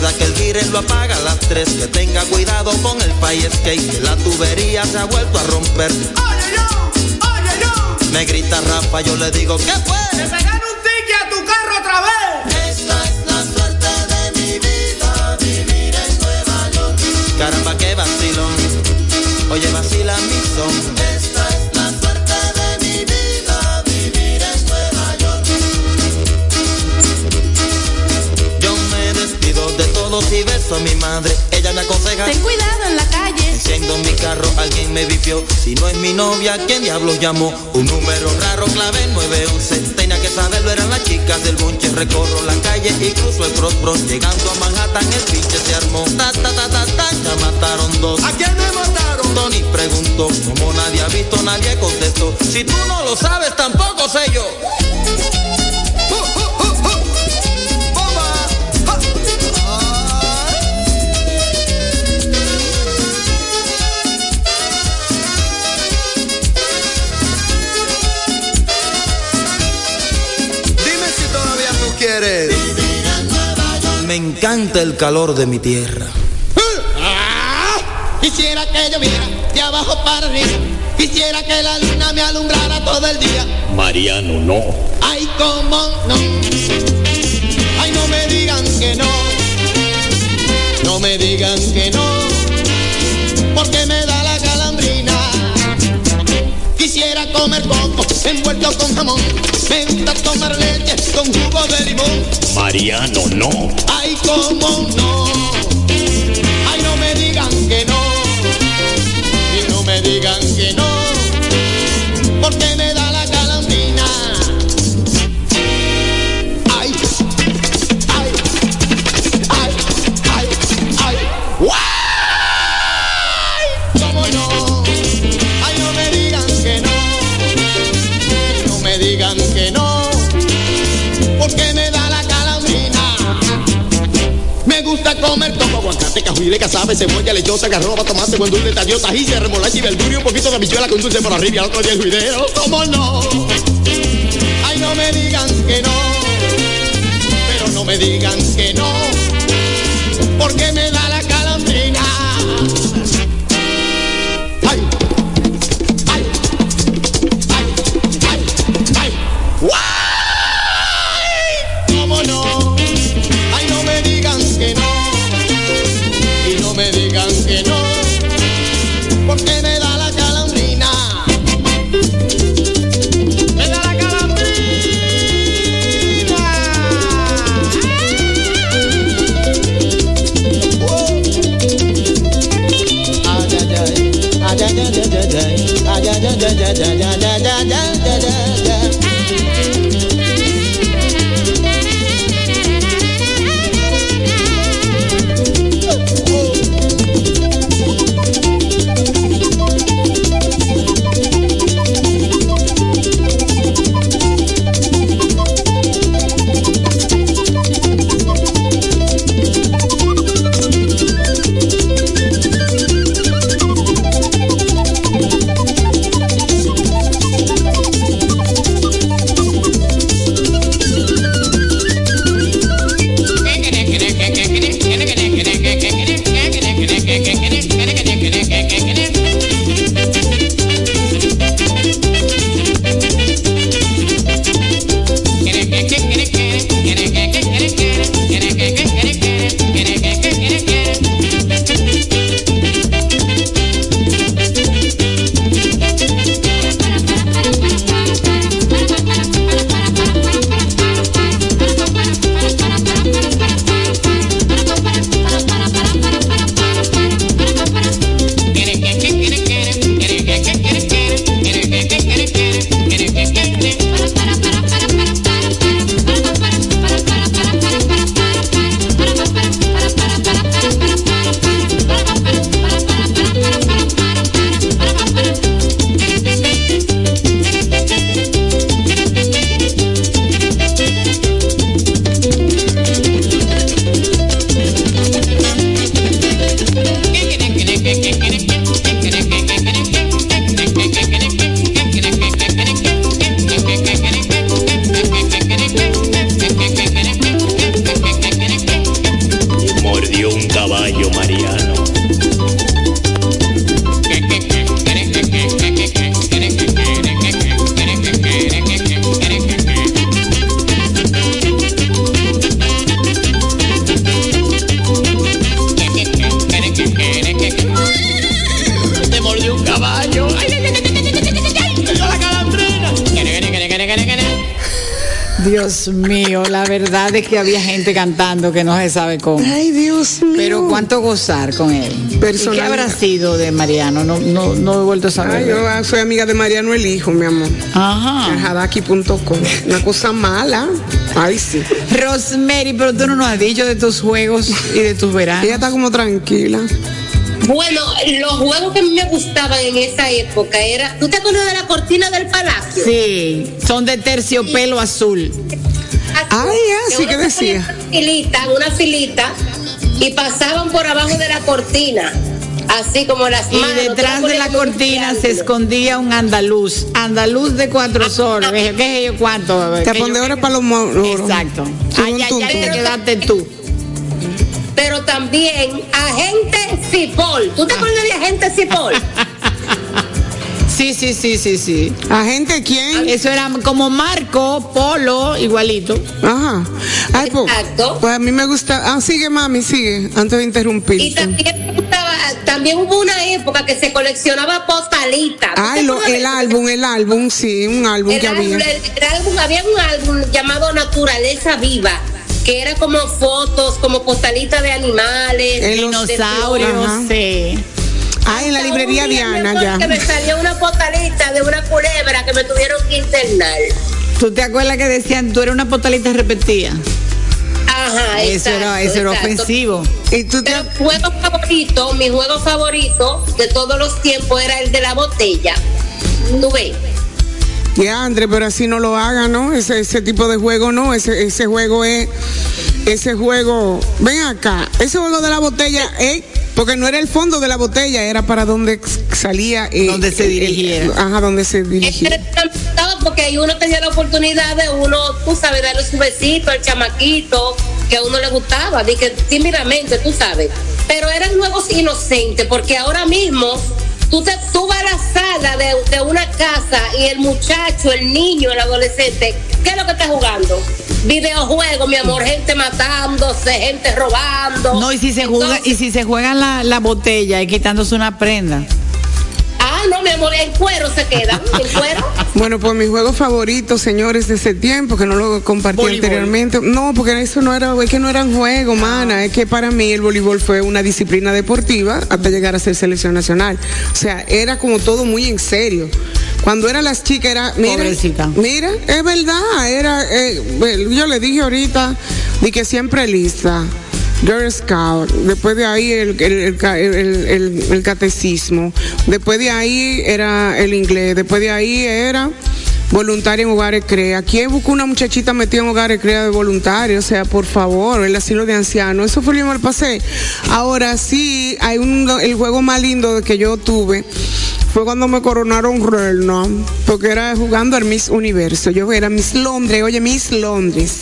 José. ¿Se acuerda que el gire lo apaga a las 3? Que tenga cuidado con el fire escape, que la tubería se ha vuelto a romper. Oye yo, oye yo. Me grita Rafa, yo le digo, ¿qué fue? Que te gane un ticket a tu carro otra vez. Esta es la suerte de mi vida, vivir en Nueva York. Caramba, qué vacilón. Oye, vacila mi son. Y beso a mi madre. Ella me aconseja. Ten cuidado en la calle. Enciendo mi carro, alguien me vipió. Si no es mi novia, ¿quién diablos llamó? Un número raro, clave 911. Tenía que saberlo, eran las chicas del bonche. Recorro la calle y cruzo el cross. Llegando a Manhattan, el pinche se armó. Ta, ta, ta, ta, ta, ya mataron dos. ¿A quién me mataron? Tony preguntó, como nadie ha visto, nadie contestó. Si tú no lo sabes, tampoco sé yo. Me encanta el calor de mi tierra. Ah, Quisiera que lloviera de abajo para arriba. Quisiera que la luna me alumbrara todo el día. Mariano, no. Ay, cómo no. Ay, no me digan que no. No me digan que no. Quisiera comer coco envuelto con jamón. Me gusta tomar leche con jugo de limón. Mariano, no. Ay, cómo no. Ay, no me digan que no. Y no me digan que no. Porque me cajuile, casabe, cebolla, lechosa, garroba, tomate, buen dulce, tallo, tajilla, remolacha y verdura un poquito de habichuela con dulce por arriba y al otro día el juidero. ¿Cómo no? Ay, no me digan que no. Pero no me digan que no. Porque me da que había gente cantando que no se sabe cómo. Ay, Dios mío. Pero cuánto gozar con él. ¿Y qué Personal- habrá sido de Mariano? No, no, no he vuelto a saber. Ay, yo ah, soy amiga de Mariano el Hijo, mi amor. Ajá. Jadaki.com. Una cosa mala. Ay, sí. Rosemary, pero tú no nos has dicho de tus juegos y de tus veranos. Ella está como tranquila. Bueno, los juegos que a mí me gustaban en esa época era. ¿Tú te acuerdas de la cortina del palacio? Sí, son de terciopelo azul. Una filita, una filita, y pasaban por abajo de la cortina. Así como las Y manos. detrás tú de la cortina se escondía un andaluz. Andaluz de cuatro soles. ¿Qué sé yo cuánto? Te ¿Qué pone yo- ahora para los moros. Exacto. Ay, ay, tum, ay, tum. te quedaste tú. Pero también agente Cipol. ¿Tú te acuerdas de agente Cipol? Sí, sí, sí, sí, sí. ¿Agente quién? Eso era como Marco, Polo, igualito. Ajá. Ay, pues, Exacto. pues a mí me gusta. Ah, sigue, mami, sigue. Antes de Y interrumpir. también, me gustaba- también hubo una época que se coleccionaba postalitas. ¿Tú te Ay, lo, el de- álbum, el álbum, sí, un álbum El que álbum, había. el- el álbum- había un álbum llamado Naturaleza Viva, que era como fotos, como postalitas de animales, de Dinosaurios, Ajá. sí. Ah, en la librería Diana, ya. Que me salió una postalita de una culebra que me tuvieron que internar. ¿Tú te acuerdas que decían, tú eres una postalita repetida? Ajá, Eso era, eso era exacto. ofensivo. Y tú te. Pero juego favorito, mi juego favorito de todos los tiempos era el de la botella. ¿Tú ves? Ya, André, pero así no lo haga, ¿no? Ese, ese tipo de juego, no. Ese, ese juego es. Ese juego. Ven acá. Ese juego de la botella es. Porque no era el fondo de la botella, era para donde salía. eh, Donde se eh, dirigiera. eh, ajá, donde se dirigía. Estaba porque ahí uno tenía la oportunidad de uno, tú sabes, darle su besito al chamaquito que a uno le gustaba, dije tímidamente, tú sabes. Pero eran juegos inocentes, porque ahora mismo tú, te, tú vas a la sala de, de una casa y el muchacho, el niño, el adolescente, ¿qué es lo que está jugando? Videojuegos, mi amor, gente matándose, gente robando. No, y si se juega, y si se juega la, la botella y quitándose una prenda. Ah, no, mi amor, en cuero se quedan, en cuero. Bueno, pues mi juego favorito, señores, de ese tiempo, que no lo compartí Voleibol. anteriormente. No, porque eso no era, es que no eran juegos, mana. Es que para mí el voleibol fue una disciplina deportiva hasta llegar a ser selección nacional. O sea, era como todo muy en serio. Cuando eran las chicas era, mira, Pobrecita. mira, es verdad, era, eh, yo le dije ahorita, di que siempre lista. Girl Scout, después de ahí el, el, el ca- el- el- el catecismo, después de ahí era el inglés, después de ahí era voluntaria en hogares crea. ¿Quién buscó una muchachita metida en hogares crea de voluntario? O sea, por favor, el asilo de ancianos, eso fue lo que me pasé. Ahora sí, hay un, el juego más lindo que yo tuve fue cuando me coronaron reina, porque era jugando al Miss Universo. Yo era Miss Londres, oye, Miss Londres.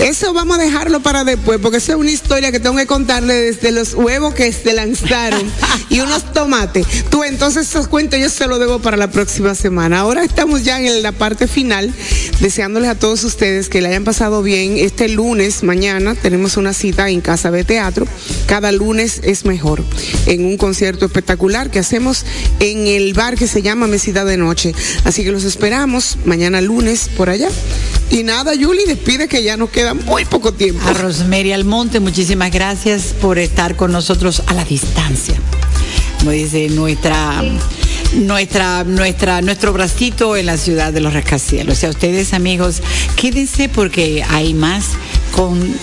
Eso vamos a dejarlo para después, porque esa es una historia que tengo que contarle desde los huevos que se lanzaron y unos tomates. Tú, entonces, esos cuentos yo se los debo para la próxima semana. Ahora estamos ya en la parte final, deseándoles a todos ustedes que le hayan pasado bien. Este lunes, mañana, tenemos una cita en Casa de Teatro. Cada lunes es mejor, en un concierto espectacular que hacemos en el bar que se llama Mesita de Noche. Así que los esperamos mañana lunes por allá. Y nada, Yuli, despide que ya nos queda muy poco tiempo. A Rosemary Almonte, muchísimas gracias por estar con nosotros a la distancia. Como dice nuestra, nuestra, nuestra, nuestro bracito en la ciudad de los rascacielos. O sea, ustedes, amigos, quédense porque hay más con.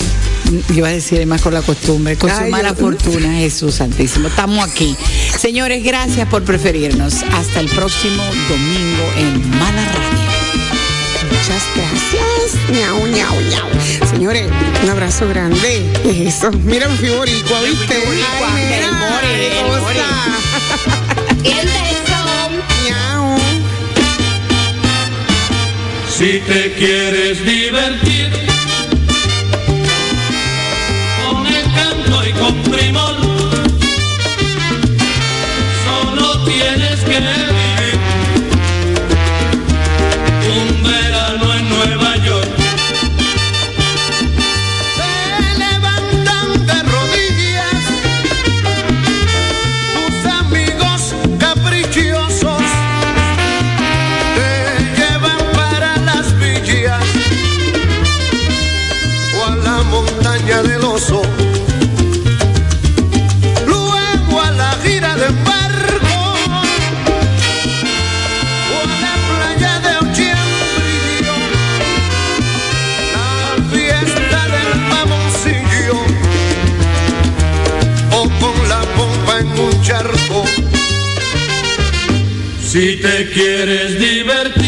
Yo iba a decir más con la costumbre, con su Ay, mala yo- fortuna, Jesús Santísimo. Estamos aquí. Señores, gracias por preferirnos. Hasta el próximo domingo en Mala Radio. Muchas gracias. Miau, miau, miau. Señores, un abrazo grande. Eso. Mira mi boricua, ¿viste? Si te quieres divertir Si te quieres divertir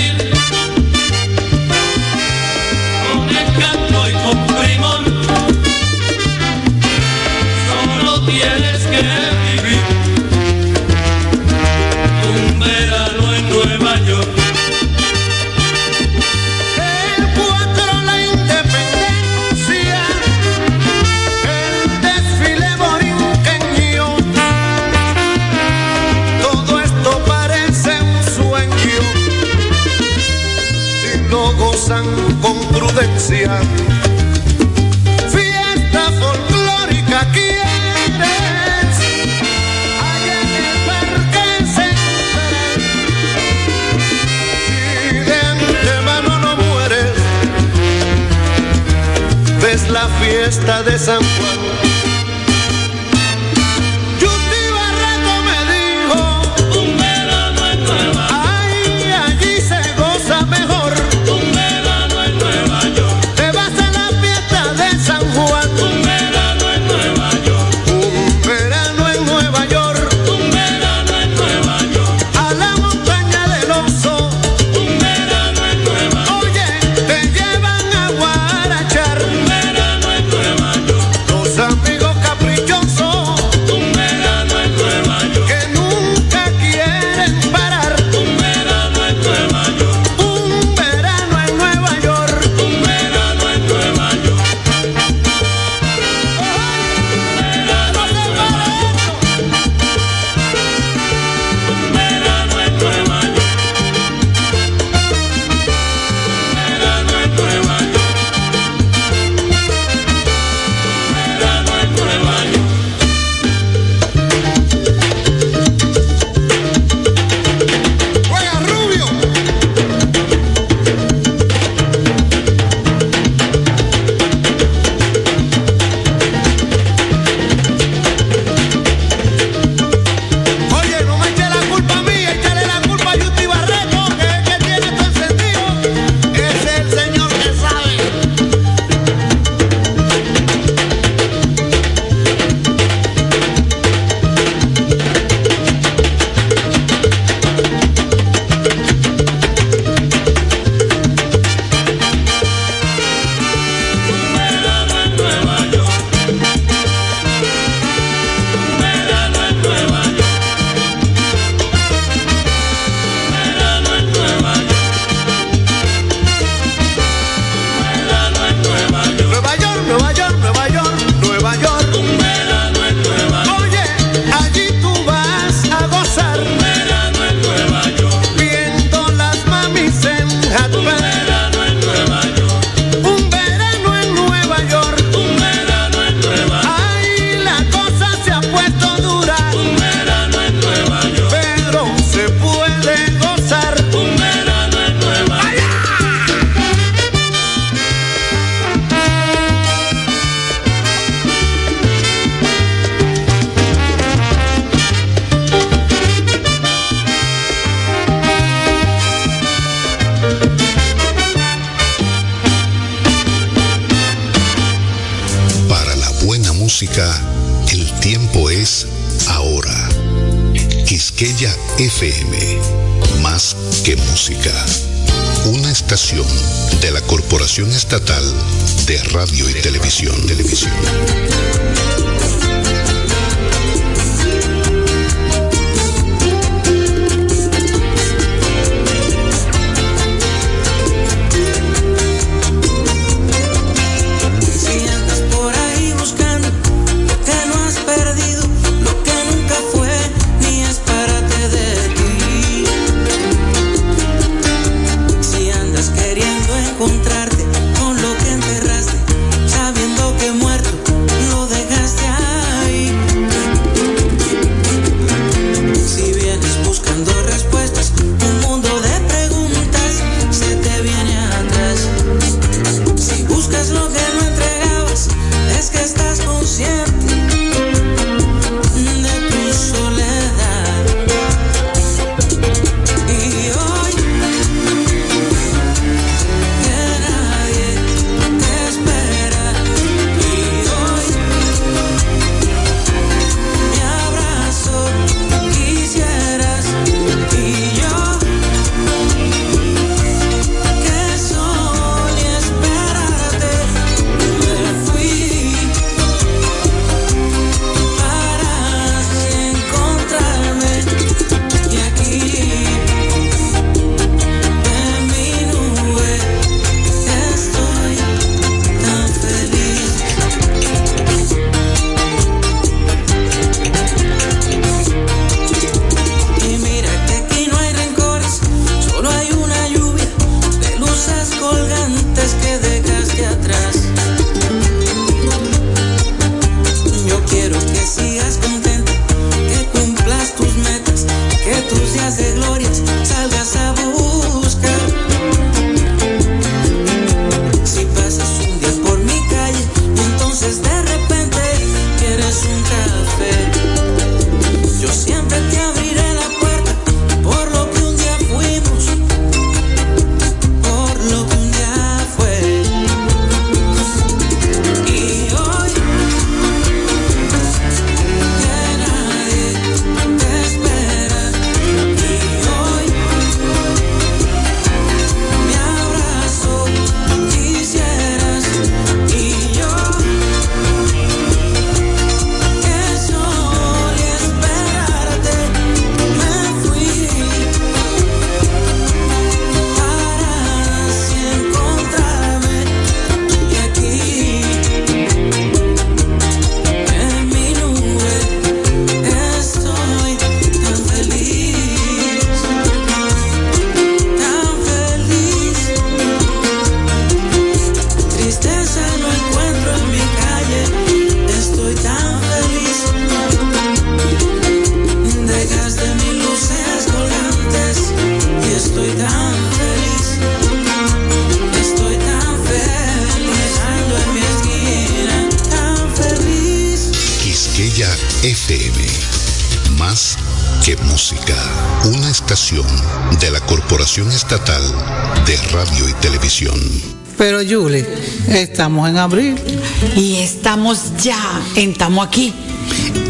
estamos ya en Estamos aquí.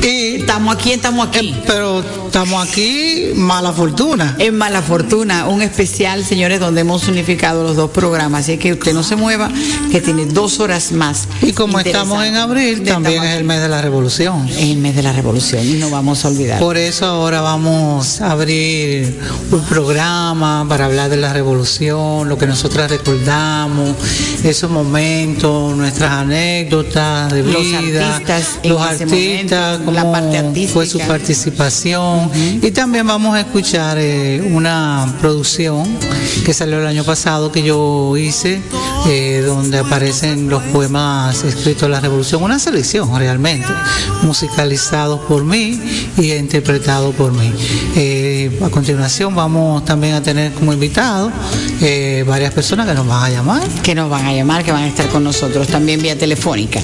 estamos aquí, estamos aquí. pero estamos aquí, mala fortuna. En Mala Fortuna, un especial, señores, donde hemos unificado los dos programas. Así que usted no se mueva, que tiene dos horas más. Y como estamos en abril, también es el mes de la revolución. Es el mes de la revolución y no vamos a olvidar. Por eso ahora vamos a abrir un programa para hablar de la revolución, lo que nosotras recordamos, esos momentos, nuestras anécdotas de Los vida, artistas los artistas, momento, la parte artística. fue su participación. Y también vamos a escuchar eh, una producción que salió el año pasado que yo hice, eh, donde aparecen los poemas escritos de la revolución, una selección realmente, musicalizados por mí y interpretados por mí. Eh, a continuación vamos también a tener como invitados eh, varias personas que nos van a llamar. Que nos van a llamar, que van a estar con nosotros también vía telefónica.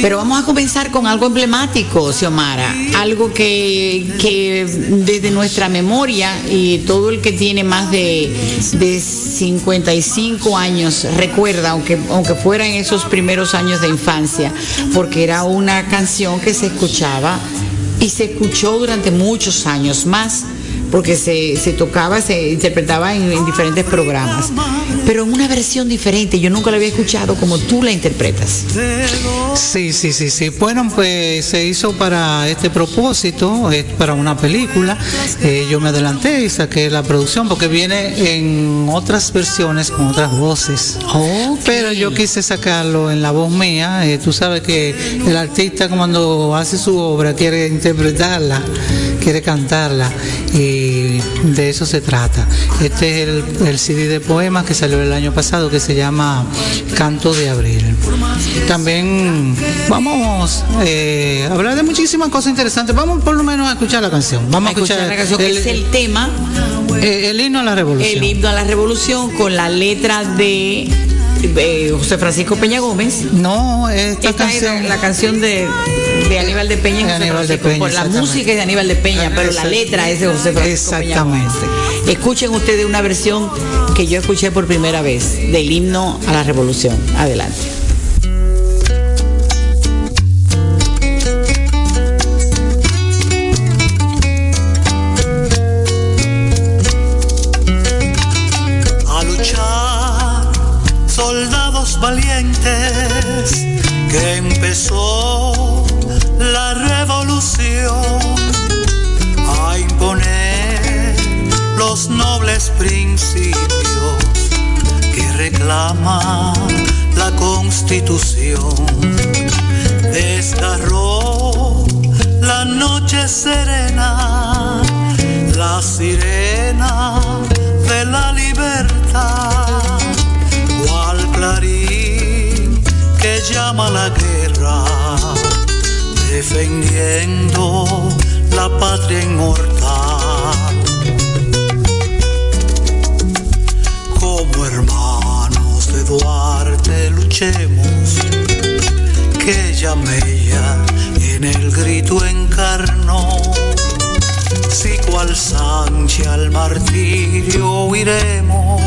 Pero vamos a comenzar con algo emblemático, Xiomara. Algo que, que desde nuestra memoria y todo el que tiene más de, de 55 años recuerda, aunque, aunque fuera en esos primeros años de infancia, porque era una canción que se escuchaba y se escuchó durante muchos años más porque se, se tocaba, se interpretaba en, en diferentes programas, pero en una versión diferente. Yo nunca la había escuchado como tú la interpretas. Sí, sí, sí, sí. Bueno, pues se hizo para este propósito, es para una película. Eh, yo me adelanté y saqué la producción porque viene en otras versiones con otras voces. Pero yo quise sacarlo en la voz mía. Eh, tú sabes que el artista cuando hace su obra quiere interpretarla, quiere cantarla y de eso se trata. Este es el, el CD de poemas que salió el año pasado que se llama Canto de Abril. También vamos eh, a hablar de muchísimas cosas interesantes. Vamos por lo menos a escuchar la canción. Vamos a escuchar, la canción, que es el tema, eh, el himno a la revolución. el himno a la revolución con la letra de eh, José Francisco Peña Gómez. No, esta, canción es la, canción de, de Aníbal de Peña De Aníbal de. Peña, Por la música es de Aníbal de Peña, pero la letra es de José Francisco Peña Exactamente. Gómez. Escuchen ustedes una versión que yo escuché por primera vez del himno a la revolución. Adelante. Nobles principios que reclama la constitución. Desgarró la noche serena, la sirena de la libertad, cual clarín que llama la guerra, defendiendo la patria inmortal. Duarte luchemos, que Yamella en el grito encarnó. Si cual Sánchez al martirio huiremos,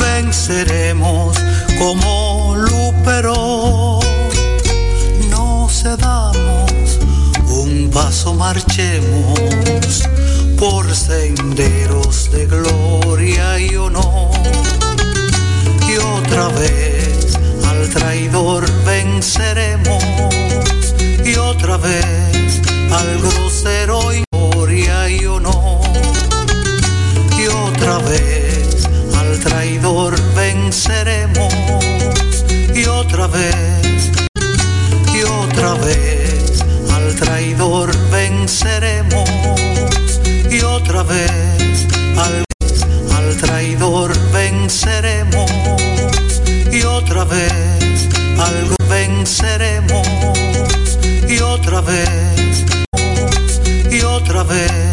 venceremos como Lúpero. No cedamos, un paso marchemos por senderos de gloria y honor. Y otra vez traidor venceremos. Y otra vez al grosero y gloria y honor. Y otra vez al traidor venceremos. Y otra vez, y otra vez al traidor venceremos. Y otra vez al, al traidor venceremos. Y otra vez al venceremos. Y otra vez, y otra vez